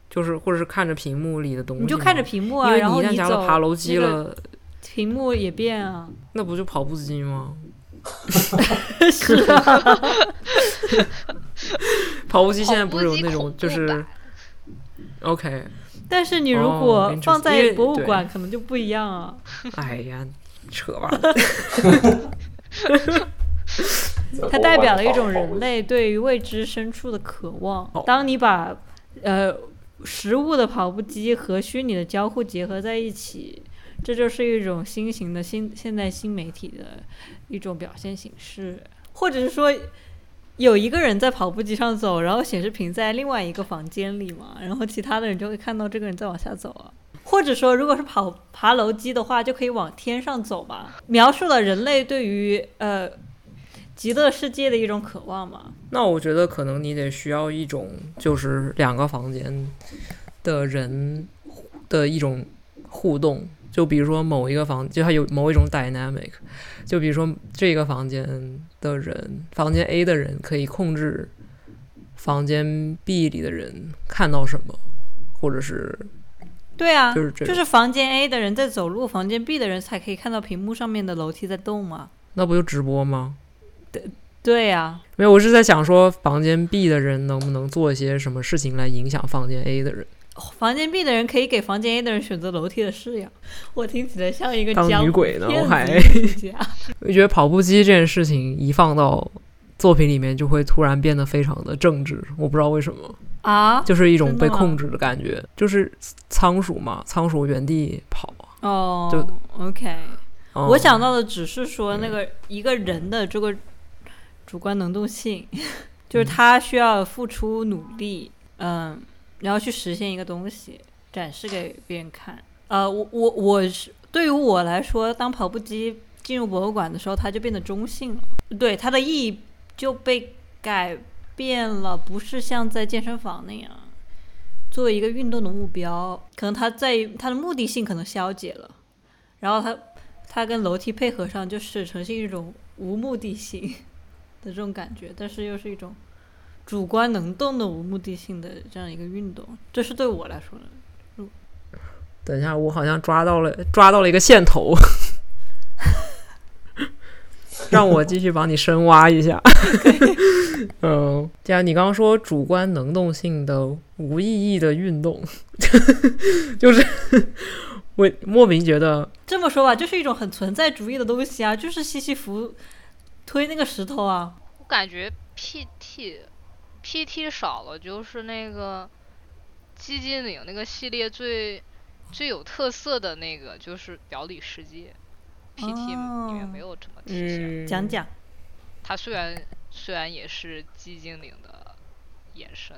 就是或者是看着屏幕里的东西，你就看着屏幕啊，因为一旦加了爬楼机那个了，屏幕也变啊。那不就跑步机吗？是啊，跑步机现在不是有那种就是版 OK？但是你如哦果放在博物馆，可能就不一样啊。哎呀，扯吧。它代表了一种人类。对于未知深处的渴望哦。当你把呃实物的跑步机和虚拟的交互结合在一起，这就是一种新型的新现代新媒体的一种表现形式，或者是说。有一个人在跑步机上走，然后显示屏在另外一个房间里嘛，然后其他的人就会看到这个人在往下走啊。或者说，如果是跑爬楼机的话，就可以往天上走嘛，描述了人类对于呃极乐世界的一种渴望嘛。那我觉得可能你得需要一种，就是两个房间的人的一种互动。就比如说某一个房，就它有某一种 dynamic。就比如说这个房间的人，房间 A 的人可以控制房间 B 里的人看到什么，或者是对啊，就是这就是房间 A 的人在走路，房间 B 的人才可以看到屏幕上面的楼梯在动嘛。那不就直播吗？对呀、没有，我是在想说，房间 B 的人能不能做一些什么事情来影响房间 A 的人？房间 B 的人可以给房间 A 的人选择楼梯的式样。我听起来像一个当女鬼呢我还 我觉得跑步机这件事情一放到作品里面，就会突然变得非常的政治。我不知道为什么，啊，就是一种被控制的感觉。就是仓鼠嘛，仓鼠原地跑。哦就，OK。嗯我想到的只是说那个一个人的这个主观能动性，就是他需要付出努力，嗯，然后去实现一个东西，展示给别人看。呃，我我我是对于我来说，当跑步机进入博物馆的时候，它就变得中性了，对它的意义就被改变了，不是像在健身房那样。作为一个运动的目标，可能它在它的目的性可能消解了，然后它它跟楼梯配合上，就是呈现一种无目的性 的这种感觉，但是又是一种主观能动的无目的性的这样一个运动，这是对我来说的。等一下，我好像抓到了抓到了一个线头，让我继续帮你深挖一下。嗯，这样你刚刚说主观能动性的无意义的运动，就是我莫名觉得这么说吧，就是一种很存在主义的东西啊，就是西西弗推那个石头啊，我感觉 PT PT 少了，就是那个寂静岭那个系列最最有特色的那个就是表里世界，PT 里面哦没有这么体现。嗯，讲讲。它虽然虽然也是寂静岭的延伸，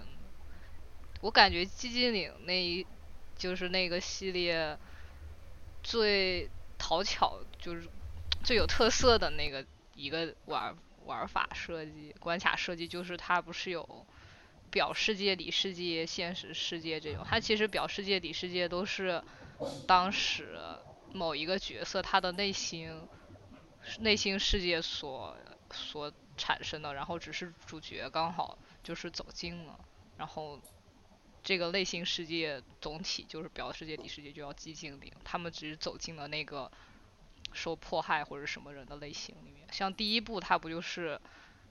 我感觉寂静岭那一就是那个系列最讨巧，就是最有特色的那个一个玩玩法设计、关卡设计，就是它不是有表世界、里世界、现实世界这种，它其实表世界、里世界都是当时某一个角色他的内心内心世界所所产生的，然后只是主角刚好就是走进了，然后这个内心世界总体就是表世界、里世界就要寂静岭，他们只是走进了那个受迫害或者什么人的类型里面。像第一部，它不就是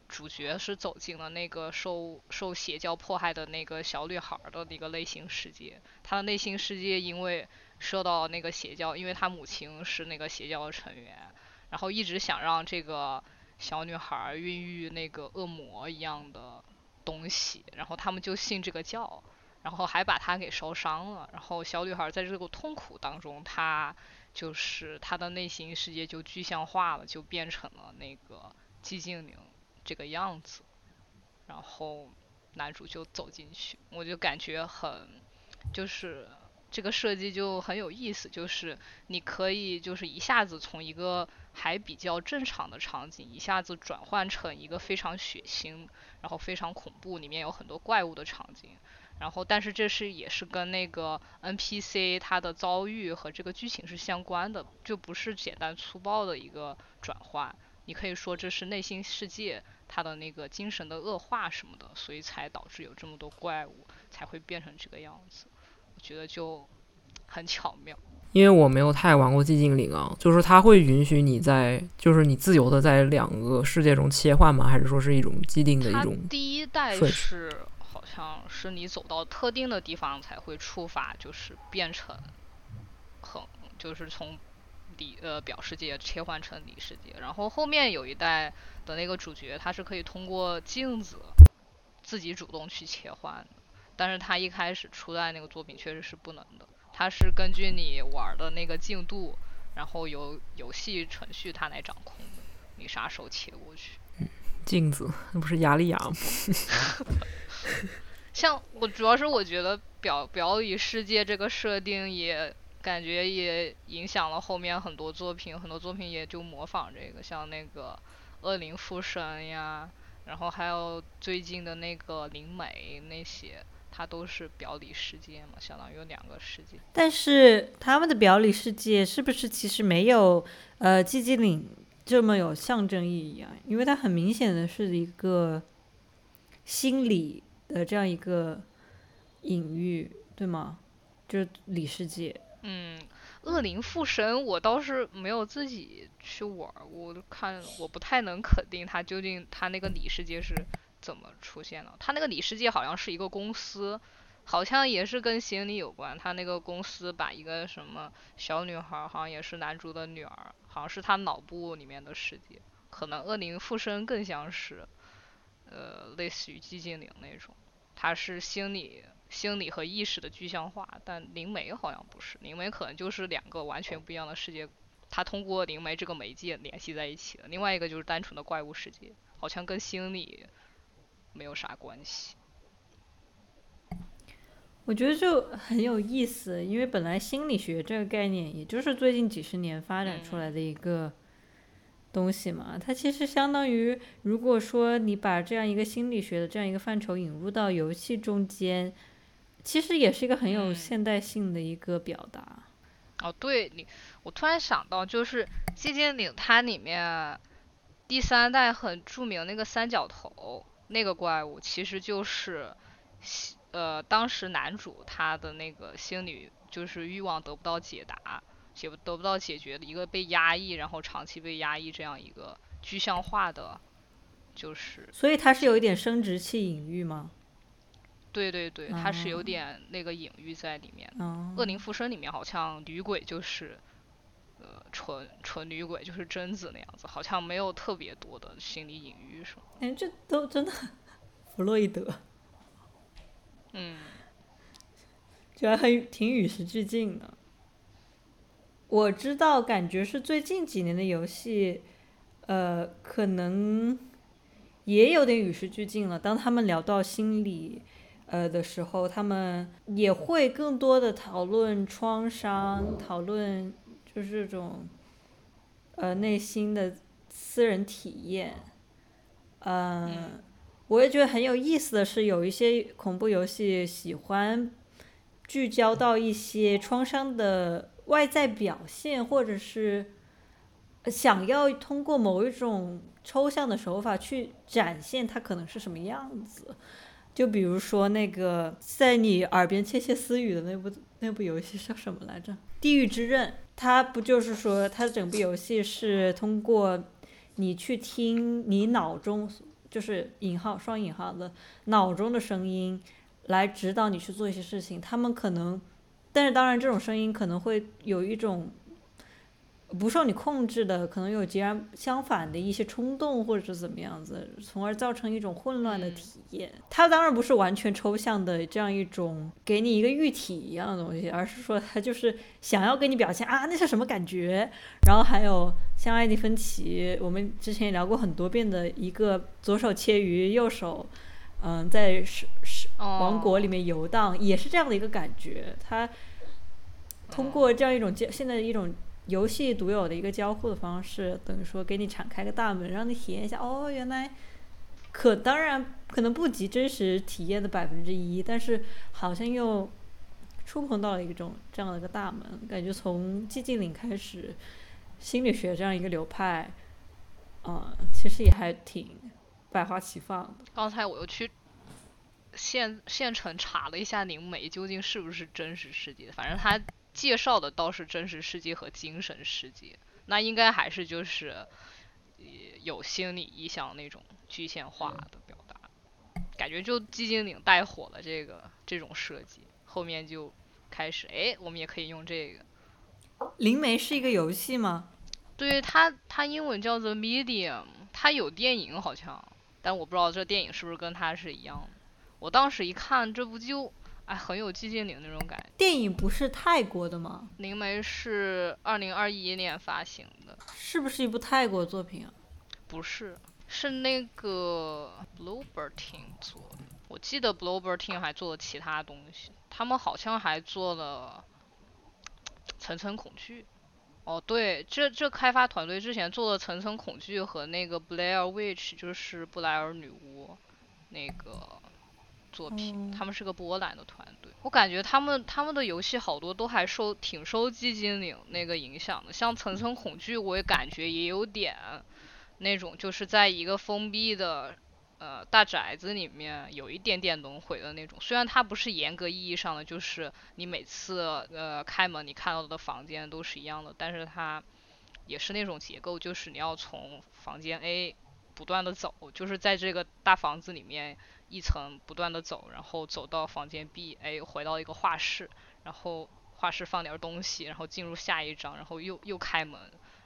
主角是走进了那个受受邪教迫害的那个小女孩的那个内心世界，她的内心世界因为受到那个邪教，因为她母亲是那个邪教的成员，然后一直想让这个小女孩孕育那个恶魔一样的东西，然后他们就信这个教，然后还把她给烧伤了。然后小女孩在这个痛苦当中，她就是他的内心世界就具象化了，就变成了那个寂静岭这个样子。然后男主就走进去，我就感觉很，就是这个设计就很有意思，就是你可以就是一下子从一个还比较正常的场景，一下子转换成一个非常血腥，然后非常恐怖，里面有很多怪物的场景。然后，但是这是也是跟那个 NPC 它的遭遇和这个剧情是相关的，就不是简单粗暴的一个转换。你可以说这是内心世界它的那个精神的恶化什么的，所以才导致有这么多怪物才会变成这个样子。我觉得就很巧妙。因为我没有太玩过寂静岭啊，就是它会允许你在，就是你自由的在两个世界中切换吗？还是说是一种既定的一种？第一代是好像是你走到特定的地方才会触发，就是变成很就是从里呃表世界切换成里世界，然后后面有一代的那个主角他是可以通过镜子自己主动去切换，但是他一开始初代那个作品确实是不能的，他是根据你玩的那个进度，然后由游戏程序它来掌控的，你啥时候切过去。镜子，那不是雅利亚吗？像我主要是我觉得表表里世界这个设定也感觉也影响了后面很多作品，很多作品也就模仿这个，像那个《恶灵附身》呀，然后还有最近的那个灵媒那些，它都是表里世界嘛，相当于有两个世界。但是他们的表里世界是不是其实没有呃寂静岭这么有象征意义啊？因为它很明显的是一个心理的这样一个隐喻，对吗？就是里世界。嗯，恶灵附身我倒是没有自己去玩儿，我看我不太能肯定他究竟他那个里世界是怎么出现的。他那个里世界好像是一个公司，好像也是跟心理有关。他那个公司把一个什么小女孩，好像也是男主的女儿，好像是他脑部里面的世界。可能恶灵附身更像是，呃，类似于寂静岭那种，它是心理心理和意识的具象化，但灵媒好像不是，灵媒可能就是两个完全不一样的世界，它通过灵媒这个媒介联系在一起的。另外一个就是单纯的怪物世界，好像跟心理没有啥关系。我觉得就很有意思，因为本来心理学这个概念，也就是最近几十年发展出来的一个东西嘛。它其实相当于，如果说你把这样一个心理学的这样一个范畴引入到游戏中间，其实也是一个很有嗯现代性的一个表达。哦，对你，我突然想到，就是寂静岭它里面第三代很著名那个三角头那个怪物，其实就是呃当时男主他的那个心理就是欲望得不到解答，解不得不到解决的一个被压抑，然后长期被压抑这样一个具象化的，就是所以它是有一点生殖器隐喻吗？对对对，它是哦有点那个隐喻在里面的。嗯，恶灵附身里面好像女鬼就是，呃，纯纯女鬼就是贞子那样子，好像没有特别多的心理隐喻什么。哎，这都真的弗洛伊德，嗯，居然很挺与时俱进的。我知道，感觉是最近几年的游戏，呃，可能也有点与时俱进了。当他们聊到心理，呃的时候，他们也会更多的讨论创伤，讨论就是这种，呃，内心的私人体验。嗯，我也觉得很有意思的是，有一些恐怖游戏喜欢聚焦到一些创伤的外在表现，或者是想要通过某一种抽象的手法去展现它可能是什么样子。就比如说那个在你耳边窃窃私语的那部那部游戏叫什么来着？《地狱之刃》。它不就是说，它整部游戏是通过你去听你脑中就是引号双引号的脑中的声音，来指导你去做一些事情。他们可能，但是当然这种声音可能会有一种不受你控制的，可能有截然相反的一些冲动或者是怎么样子，从而造成一种混乱的嗯体验。它当然不是完全抽象的这样一种给你一个喻体一样的东西，而是说它就是想要给你表现啊那是什么感觉。然后还有像艾迪芬奇，我们之前也聊过很多遍的一个左手切鱼，右手嗯在是是王国里面游荡，也是这样的一个感觉。他通过这样一种交现在的一种游戏独有的一个交互的方式，等于说给你敞开个大门，让你体验一下。哦，原来可当然可能不及真实体验的百分之一，但是好像又触碰到了一种这样的一个大门。感觉从寂静岭开始，心理学这样一个流派，嗯、其实也还挺百花齐放的。刚才我又去现县城查了一下灵媒究竟是不是真实世界，反正他介绍的倒是真实世界和精神世界，那应该还是就是呃有心理意向那种具象化的表达，感觉就寂静岭带火了这个这种设计，后面就开始哎，我们也可以用这个。灵媒是一个游戏吗？对它，它英文叫做 Medium，它有电影好像，但我不知道这电影是不是跟它是一样的。我当时一看这部就，哎，很有寂静岭那种感觉。电影不是泰国的吗？灵媒是二零二一年发行的，是不是一部泰国作品啊？不是，是那个 Bluebertin 做的。我记得 Bluebertin 还做了其他东西，他们好像还做了 层层恐惧。哦，对，这这开发团队之前做的层层恐惧和那个 Blair Witch，就是布莱尔女巫那个作品，他们是个波兰的团队。我感觉他们他们的游戏好多都还受挺受寂静岭那个影响的，像层层恐惧，我也感觉也有点那种就是在一个封闭的呃大宅子里面有一点点轮回的那种。虽然它不是严格意义上的，就是你每次呃开门你看到的房间都是一样的，但是它也是那种结构，就是你要从房间 A 不断的走，就是在这个大房子里面一层不断的走，然后走到房间 B，哎，回到一个画室，然后画室放点东西，然后进入下一章，然后又又开门，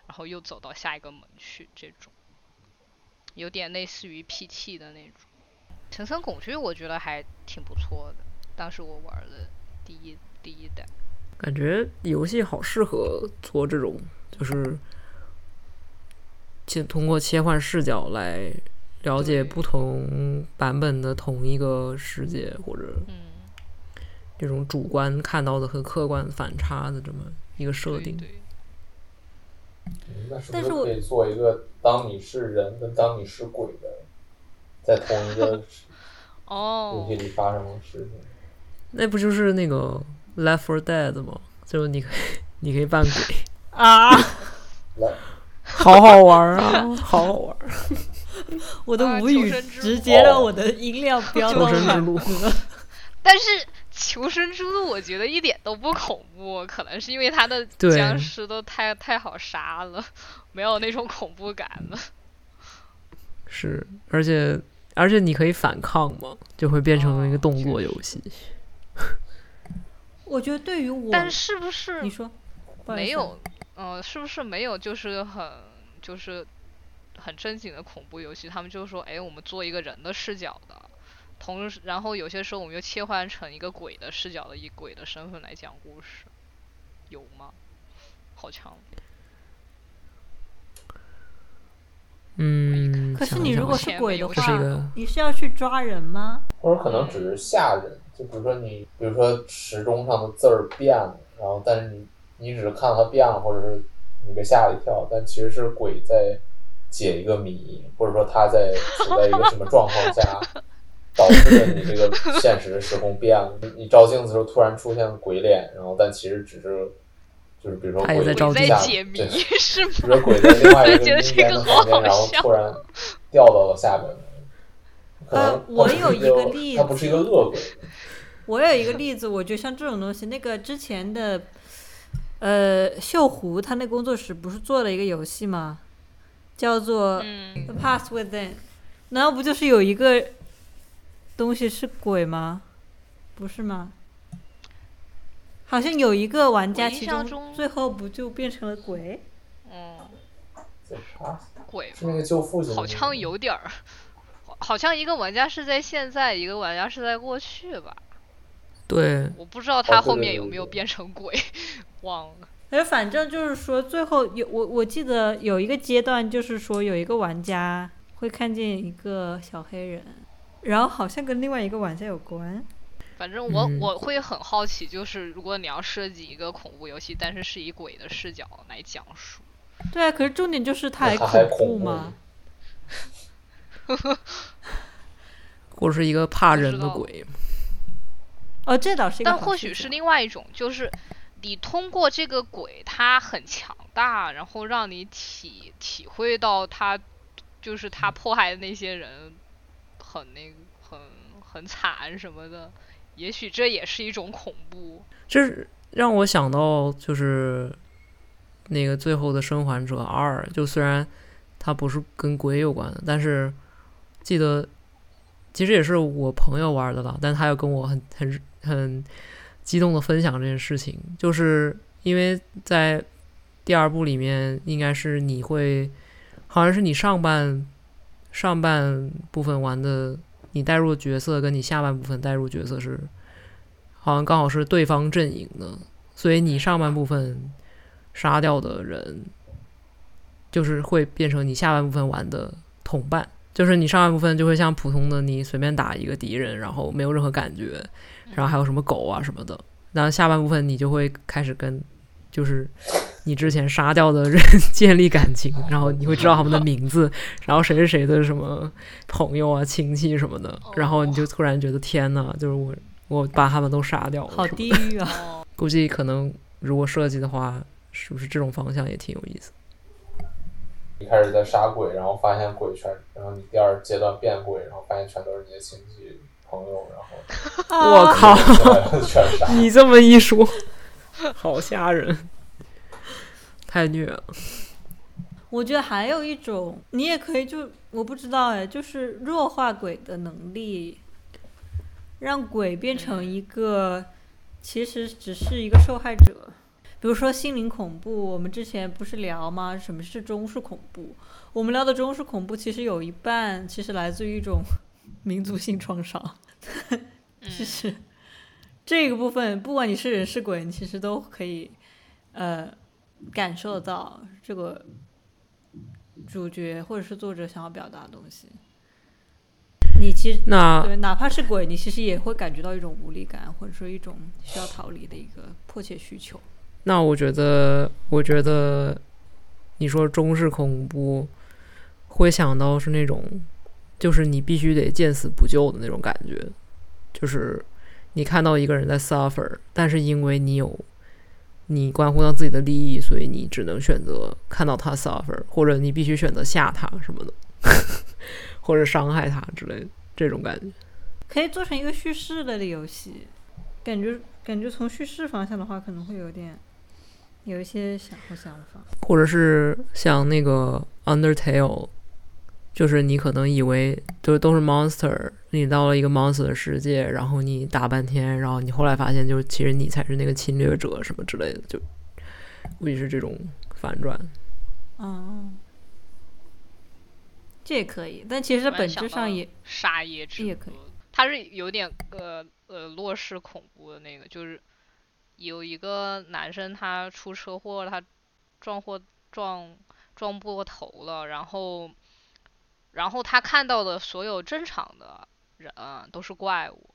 然后又走到下一个门去，这种有点类似于 PT 的那种。层层恐惧我觉得还挺不错的，当时我玩的第一第一代。感觉游戏好适合做这种，就是切通过切换视角来了解不同版本的同一个世界，或者嗯，这种主观看到的和客观反差的这么一个设定。但是我不是可以做一个当你是人跟当你是鬼的，在同一个 游哦戏，里发生的事情？那不就是那个 Left 4 Dead 吗？就是你可以你可以扮鬼，啊！好好玩啊，好好玩。我的啊无语直接让我的音量飙到求生之满路格。但是求生之路我觉得一点都不恐怖，可能是因为它的僵尸都太太好杀了，没有那种恐怖感了。是，而且而且你可以反抗嘛，就会变成一个哦动作游戏。我觉得对于我，但是不是你说没有？嗯、是不是没有就是很就是很正经的恐怖游戏？他们就说，哎，我们做一个人的视角的。同时，然后有些时候我们又切换成一个鬼的视角的，以鬼的身份来讲故事，有吗？好强嗯，可是你如果是鬼的话你是要去抓人吗？或者可能只是吓人，就比如说你，比如说时钟上的字儿变了，然后但是你你只是看到它变了，或者是你被吓了一跳，但其实是鬼在解一个谜，或者说他在处在一个什么状况下，导致了你这个现实的时空变了。你 你照镜子的时候突然出现鬼脸，然后但其实只是就是比如说鬼鬼在解谜 是吗？比如说鬼在另外一个我觉得阴间这个的房然后笑突然掉到了下边。可能呃我有一个例它不是一个恶鬼，我有一个例子，我觉得像这种东西，那个之前的，呃，秀湖他那工作室不是做了一个游戏吗？叫做《嗯，The Past Within》，难道不就是有一个东西是鬼吗？不是吗？好像有一个玩家印其中象中最后不就变成了鬼？嗯？鬼是那个救父的？好像有点儿，好好像一个玩家是在现在，一个玩家是在过去吧？对，我不知道他后面有没有变成鬼，忘了。而反正就是说，最后有我我记得有一个阶段，就是说有一个玩家会看见一个小黑人，然后好像跟另外一个玩家有关。反正我、嗯我会很好奇，就是如果你要设计一个恐怖游戏，但是是以鬼的视角来讲述，对啊，可是重点就是它还恐恐怖吗？或者是一个怕人的鬼。哦，这倒是一个但或许是另外一种，就是你通过这个鬼，它很强大，然后让你体体会到他就是他迫害的那些人很那个很很惨什么的，也许这也是一种恐怖。这是让我想到就是那个《最后的生还者二》，就虽然它不是跟鬼有关的，但是记得其实也是我朋友玩的了，但他又跟我很很很激动的分享这件事情，就是因为在第二部里面，应该是你会好像是你上半上半部分玩的，你带入角色跟你下半部分带入角色是。好像刚好是对方阵营的，所以你上半部分杀掉的人，就是会变成你下半部分玩的同伴。就是你上半部分就会像普通的你随便打一个敌人，然后没有任何感觉，然后还有什么狗啊什么的。然后下半部分你就会开始跟就是你之前杀掉的人 建立感情，然后你会知道他们的名字，然后谁是谁的什么朋友啊、亲戚什么的，然后你就突然觉得天呐，就是我。我把他们都杀掉了，好地狱啊！估计可能如果设计的话，是不是这种方向也挺有意思？一开始在杀鬼，然后发现鬼全，然后你第二阶段变鬼，然后发现全都是你的亲戚朋友，然后我靠，全杀！你这么一说，好吓人，太虐了。我觉得还有一种，你也可以就我不知道哎，就是弱化鬼的能力。让鬼变成一个，其实只是一个受害者。比如说心灵恐怖，我们之前不是聊吗？什么是中式恐怖？我们聊的中式恐怖，其实有一半其实来自于一种 民族性创伤。其实这个部分，不管你是人是鬼，你其实都可以呃感受到这个主角或者是作者想要表达的东西。你其实那对，哪怕是鬼，你其实也会感觉到一种无力感，或者说一种需要逃离的一个迫切需求。那我觉得，我觉得你说中式恐怖，会想到是那种，就是你必须得见死不救的那种感觉，就是你看到一个人在 suffer，但是因为你有你关乎到自己的利益，所以你只能选择看到他 suffer，或者你必须选择吓他什么的。或者伤害他之类的这种感觉，可以做成一个叙事类的游戏，感觉感觉从叙事方向的话，可能会有点有一些想或想法，或者是像那个 Undertale，就是你可能以为就都是 monster，你到了一个 monster 的世界，然后你打半天，然后你后来发现，就是其实你才是那个侵略者什么之类的，就估计是这种反转，嗯。这也可以，但其实本质上也杀椰之也可以。它是有点呃呃落式恐怖的那个，就是有一个男生他出车祸，他撞祸撞撞破头了，然后然后他看到的所有正常的人都是怪物。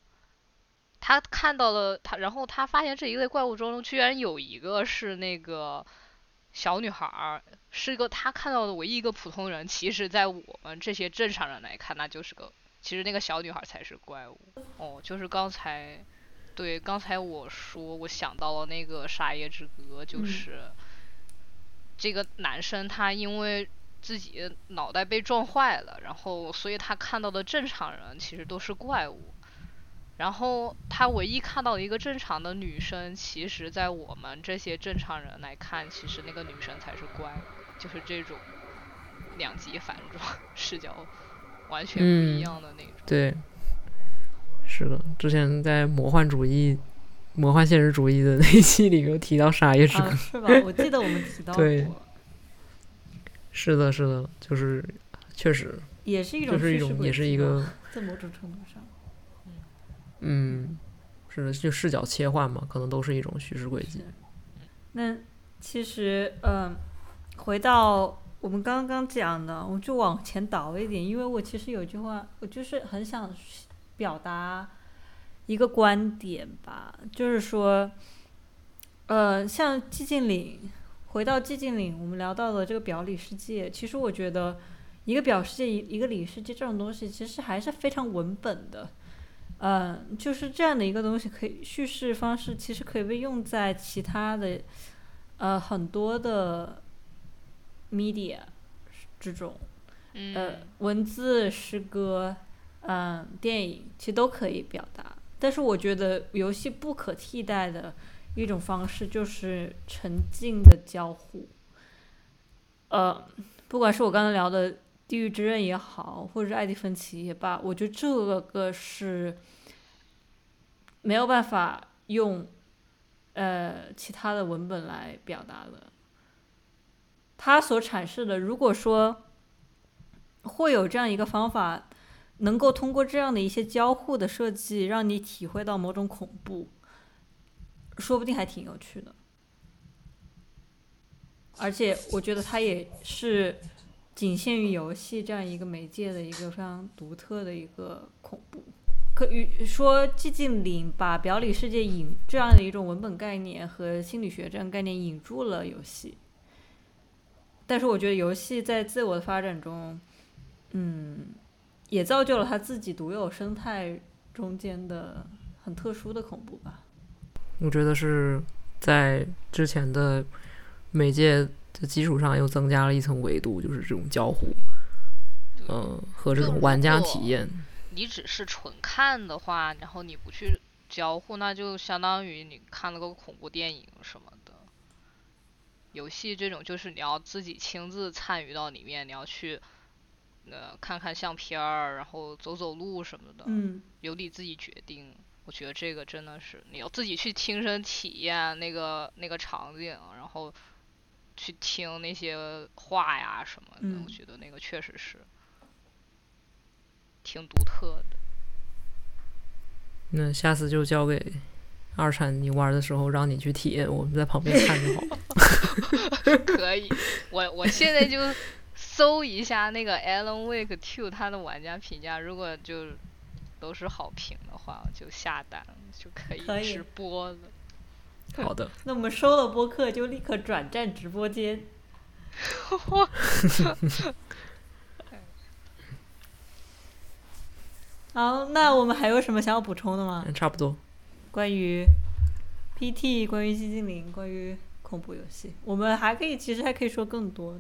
他看到了他，然后他发现这一类怪物中居然有一个是那个。小女孩儿是一个他看到的唯一一个普通人，其实，在我们这些正常人来看，那就是个，其实那个小女孩才是怪物。哦，就是刚才，对，刚才我说，我想到了那个《沙耶之歌》，就是这个男生他因为自己脑袋被撞坏了，然后所以他看到的正常人其实都是怪物。然后他唯一看到一个正常的女生，其实，在我们这些正常人来看，其实那个女生才是怪物，就是这种两极反转视角，完全不一样的那种。对，是的，之前在魔幻主义、魔幻现实主义的那一期里有提到《沙耶之歌》，是吧？我记得我们提到 过。对，是的，是的，就是确实也是一种，就是一种，也是一个，在某种程度上。嗯，是的，就视角切换嘛，可能都是一种叙事轨迹。那其实，嗯，回到我们刚刚讲的，我就往前倒一点，因为我其实有句话，我就是很想表达一个观点吧，就是说，呃，像寂静岭，回到寂静岭，我们聊到的这个表里世界，其实我觉得一个表世界，一一个里世界这种东西，其实还是非常文本的。嗯，就是这样的一个东西，可以叙事方式其实可以被用在其他的呃很多的 media 这种，呃，文字、诗歌、嗯，电影其实都可以表达。但是我觉得游戏不可替代的一种方式，就是沉浸的交互。呃，不管是我刚才聊的《地狱之刃》也好，或者是《艾迪芬奇》也罢，我觉得这个是没有办法用呃其他的文本来表达的。它所阐释的，如果说会有这样一个方法，能够通过这样的一些交互的设计，让你体会到某种恐怖，说不定还挺有趣的。而且我觉得它也是仅限于游戏这样一个媒介的一个非常独特的一个恐怖。可以说，寂静岭把表里世界引这样的一种文本概念和心理学这样概念引入了游戏。但是我觉得游戏在自我的发展中，嗯，也造就了它自己独有生态中间的很特殊的恐怖吧。我觉得是在之前的媒介的基础上又增加了一层维度，就是这种交互，嗯，和这种玩家体验。你只是纯看的话，然后你不去交互，那就相当于你看了个恐怖电影什么的。游戏这种就是你要自己亲自参与到里面，你要去呃看看相片儿，然后走走路什么的，嗯，由你自己决定。我觉得这个真的是你要自己去亲身体验那个那个场景，然后去听那些话呀什么的。嗯我觉得那个确实是挺独特的。那下次就交给二产，你玩的时候让你去体验，我们在旁边看就好了。可以，我我现在就搜一下那个 Alan Wake Two 它的玩家评价，如果就都是好评的话，我就下单就可以可以直播了。好的，那我们收了播客就立刻转战直播间。好，那我们还有什么想要补充的吗？嗯差不多。关于 PT，关于寂静岭，关于恐怖游戏，我们还可以，其实还可以说更多，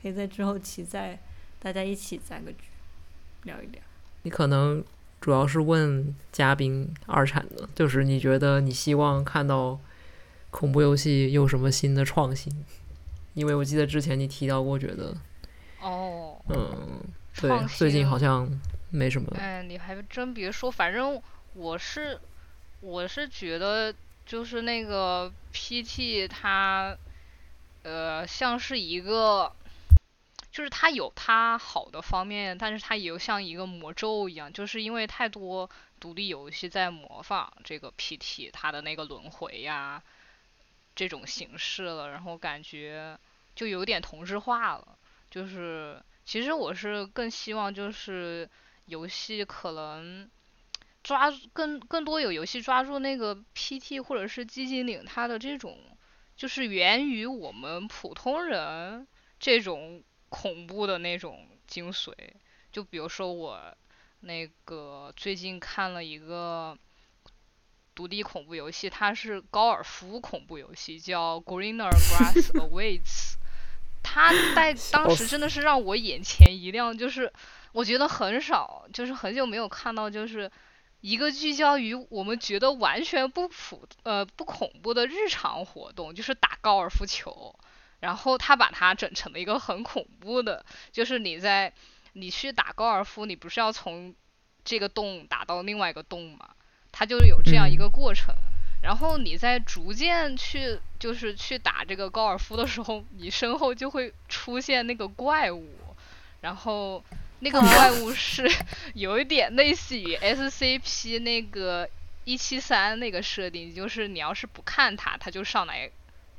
可以在之后期再大家一起攒个局，聊一聊。你可能主要是问嘉宾二产的，就是你觉得你希望看到恐怖游戏有什么新的创新？因为我记得之前你提到过，觉得哦，嗯，对，最近好像没什么。哎，你还真别说，反正我是我是觉得就是那个 PT 它呃像是一个。就是它有它好的方面，但是它也有像一个魔咒一样，就是因为太多独立游戏在模仿这个 PT 它的那个轮回呀这种形式了，然后感觉就有点同质化了。就是其实我是更希望就是游戏可能抓更更多有游戏抓住那个 PT 或者是寂静岭它的这种就是源于我们普通人这种恐怖的那种精髓。就比如说我那个最近看了一个独立恐怖游戏，它是高尔夫恐怖游戏，叫 Greener Grass Awaits。它在当时真的是让我眼前一亮，就是我觉得很少，就是很久没有看到，就是一个聚焦于我们觉得完全不普呃不恐怖的日常活动，就是打高尔夫球。然后他把它整成了一个很恐怖的，就是你在你去打高尔夫，你不是要从这个洞打到另外一个洞嘛？它就是有这样一个过程。然后你在逐渐去就是去打这个高尔夫的时候，你身后就会出现那个怪物，然后那个怪物 是有一点类似于 SCP 那个一七三那个设定，就是你要是不看它，它就上来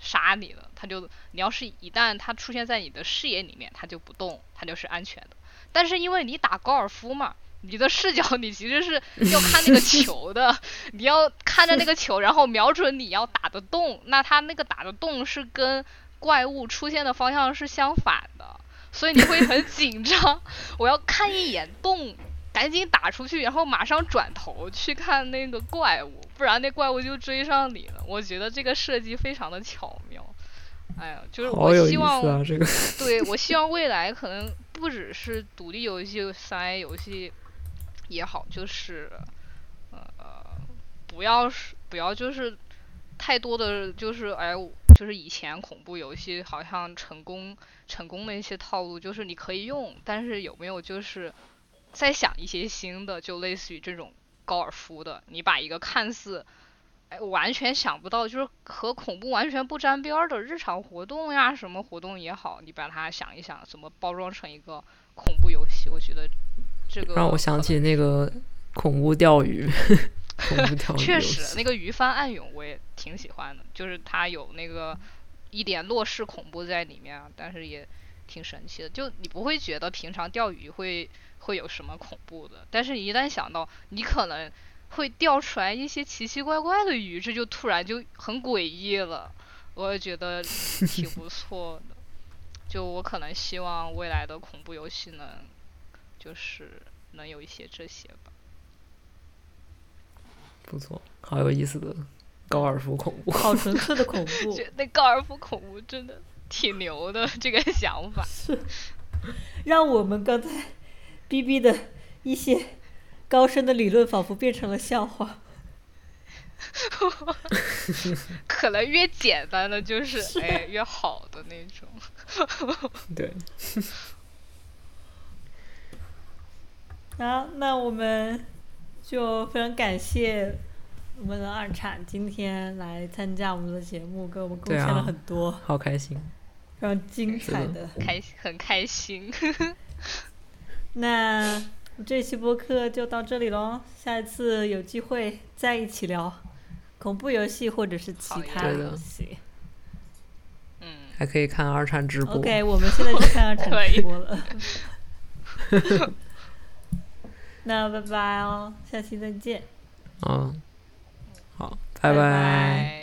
杀你了。他就你要是一旦它出现在你的视野里面，它就不动，它就是安全的。但是因为你打高尔夫嘛。你的视角，你其实是要看那个球的，你要看着那个球，然后瞄准你要打的洞。那它那个打的洞是跟怪物出现的方向是相反的，所以你会很紧张。我要看一眼洞，赶紧打出去，然后马上转头去看那个怪物，不然那怪物就追上你了。我觉得这个设计非常的巧妙。哎呀，就是我希望，啊！这个对我希望未来可能不只是独立游戏、三 A 游戏。也好，就是呃，不要是不要就是太多的就是哎，就是以前恐怖游戏好像成功成功的一些套路，就是你可以用，但是有没有就是再想一些新的，就类似于这种高尔夫的，你把一个看似哎完全想不到，就是和恐怖完全不沾边儿的日常活动呀，什么活动也好，你把它想一想，怎么包装成一个恐怖游戏，我觉得这个让我想起那个恐怖钓鱼。恐怖钓鱼确实，那个鱼翻暗涌我也挺喜欢的，就是它有那个一点落式恐怖在里面啊，但是也挺神奇的。就你不会觉得平常钓鱼会会有什么恐怖的，但是一旦想到你可能会钓出来一些奇奇怪怪的鱼，这就突然就很诡异了。我也觉得挺不 错的。就我可能希望未来的恐怖游戏能就是能有一些这些吧。不错，好有意思的高尔夫恐怖，好纯 粹的恐怖。那高尔夫恐怖真的挺牛的，这个想法是让我们刚才逼逼的一些高深的理论仿佛变成了笑话。可能越简单的就是哎越好的那种。对。好，那我们。就非常感谢我们的二产今天来参加我们的节目，给我们贡献了很多，好开心，非常精彩的，开很开心。那这期播客就到这里喽，下一次有机会再一起聊恐怖游戏或者是其他游戏。嗯，还可以看二产直播。OK，我们现在去看二产直播了。那拜拜哦，下期再见。嗯，好，拜拜。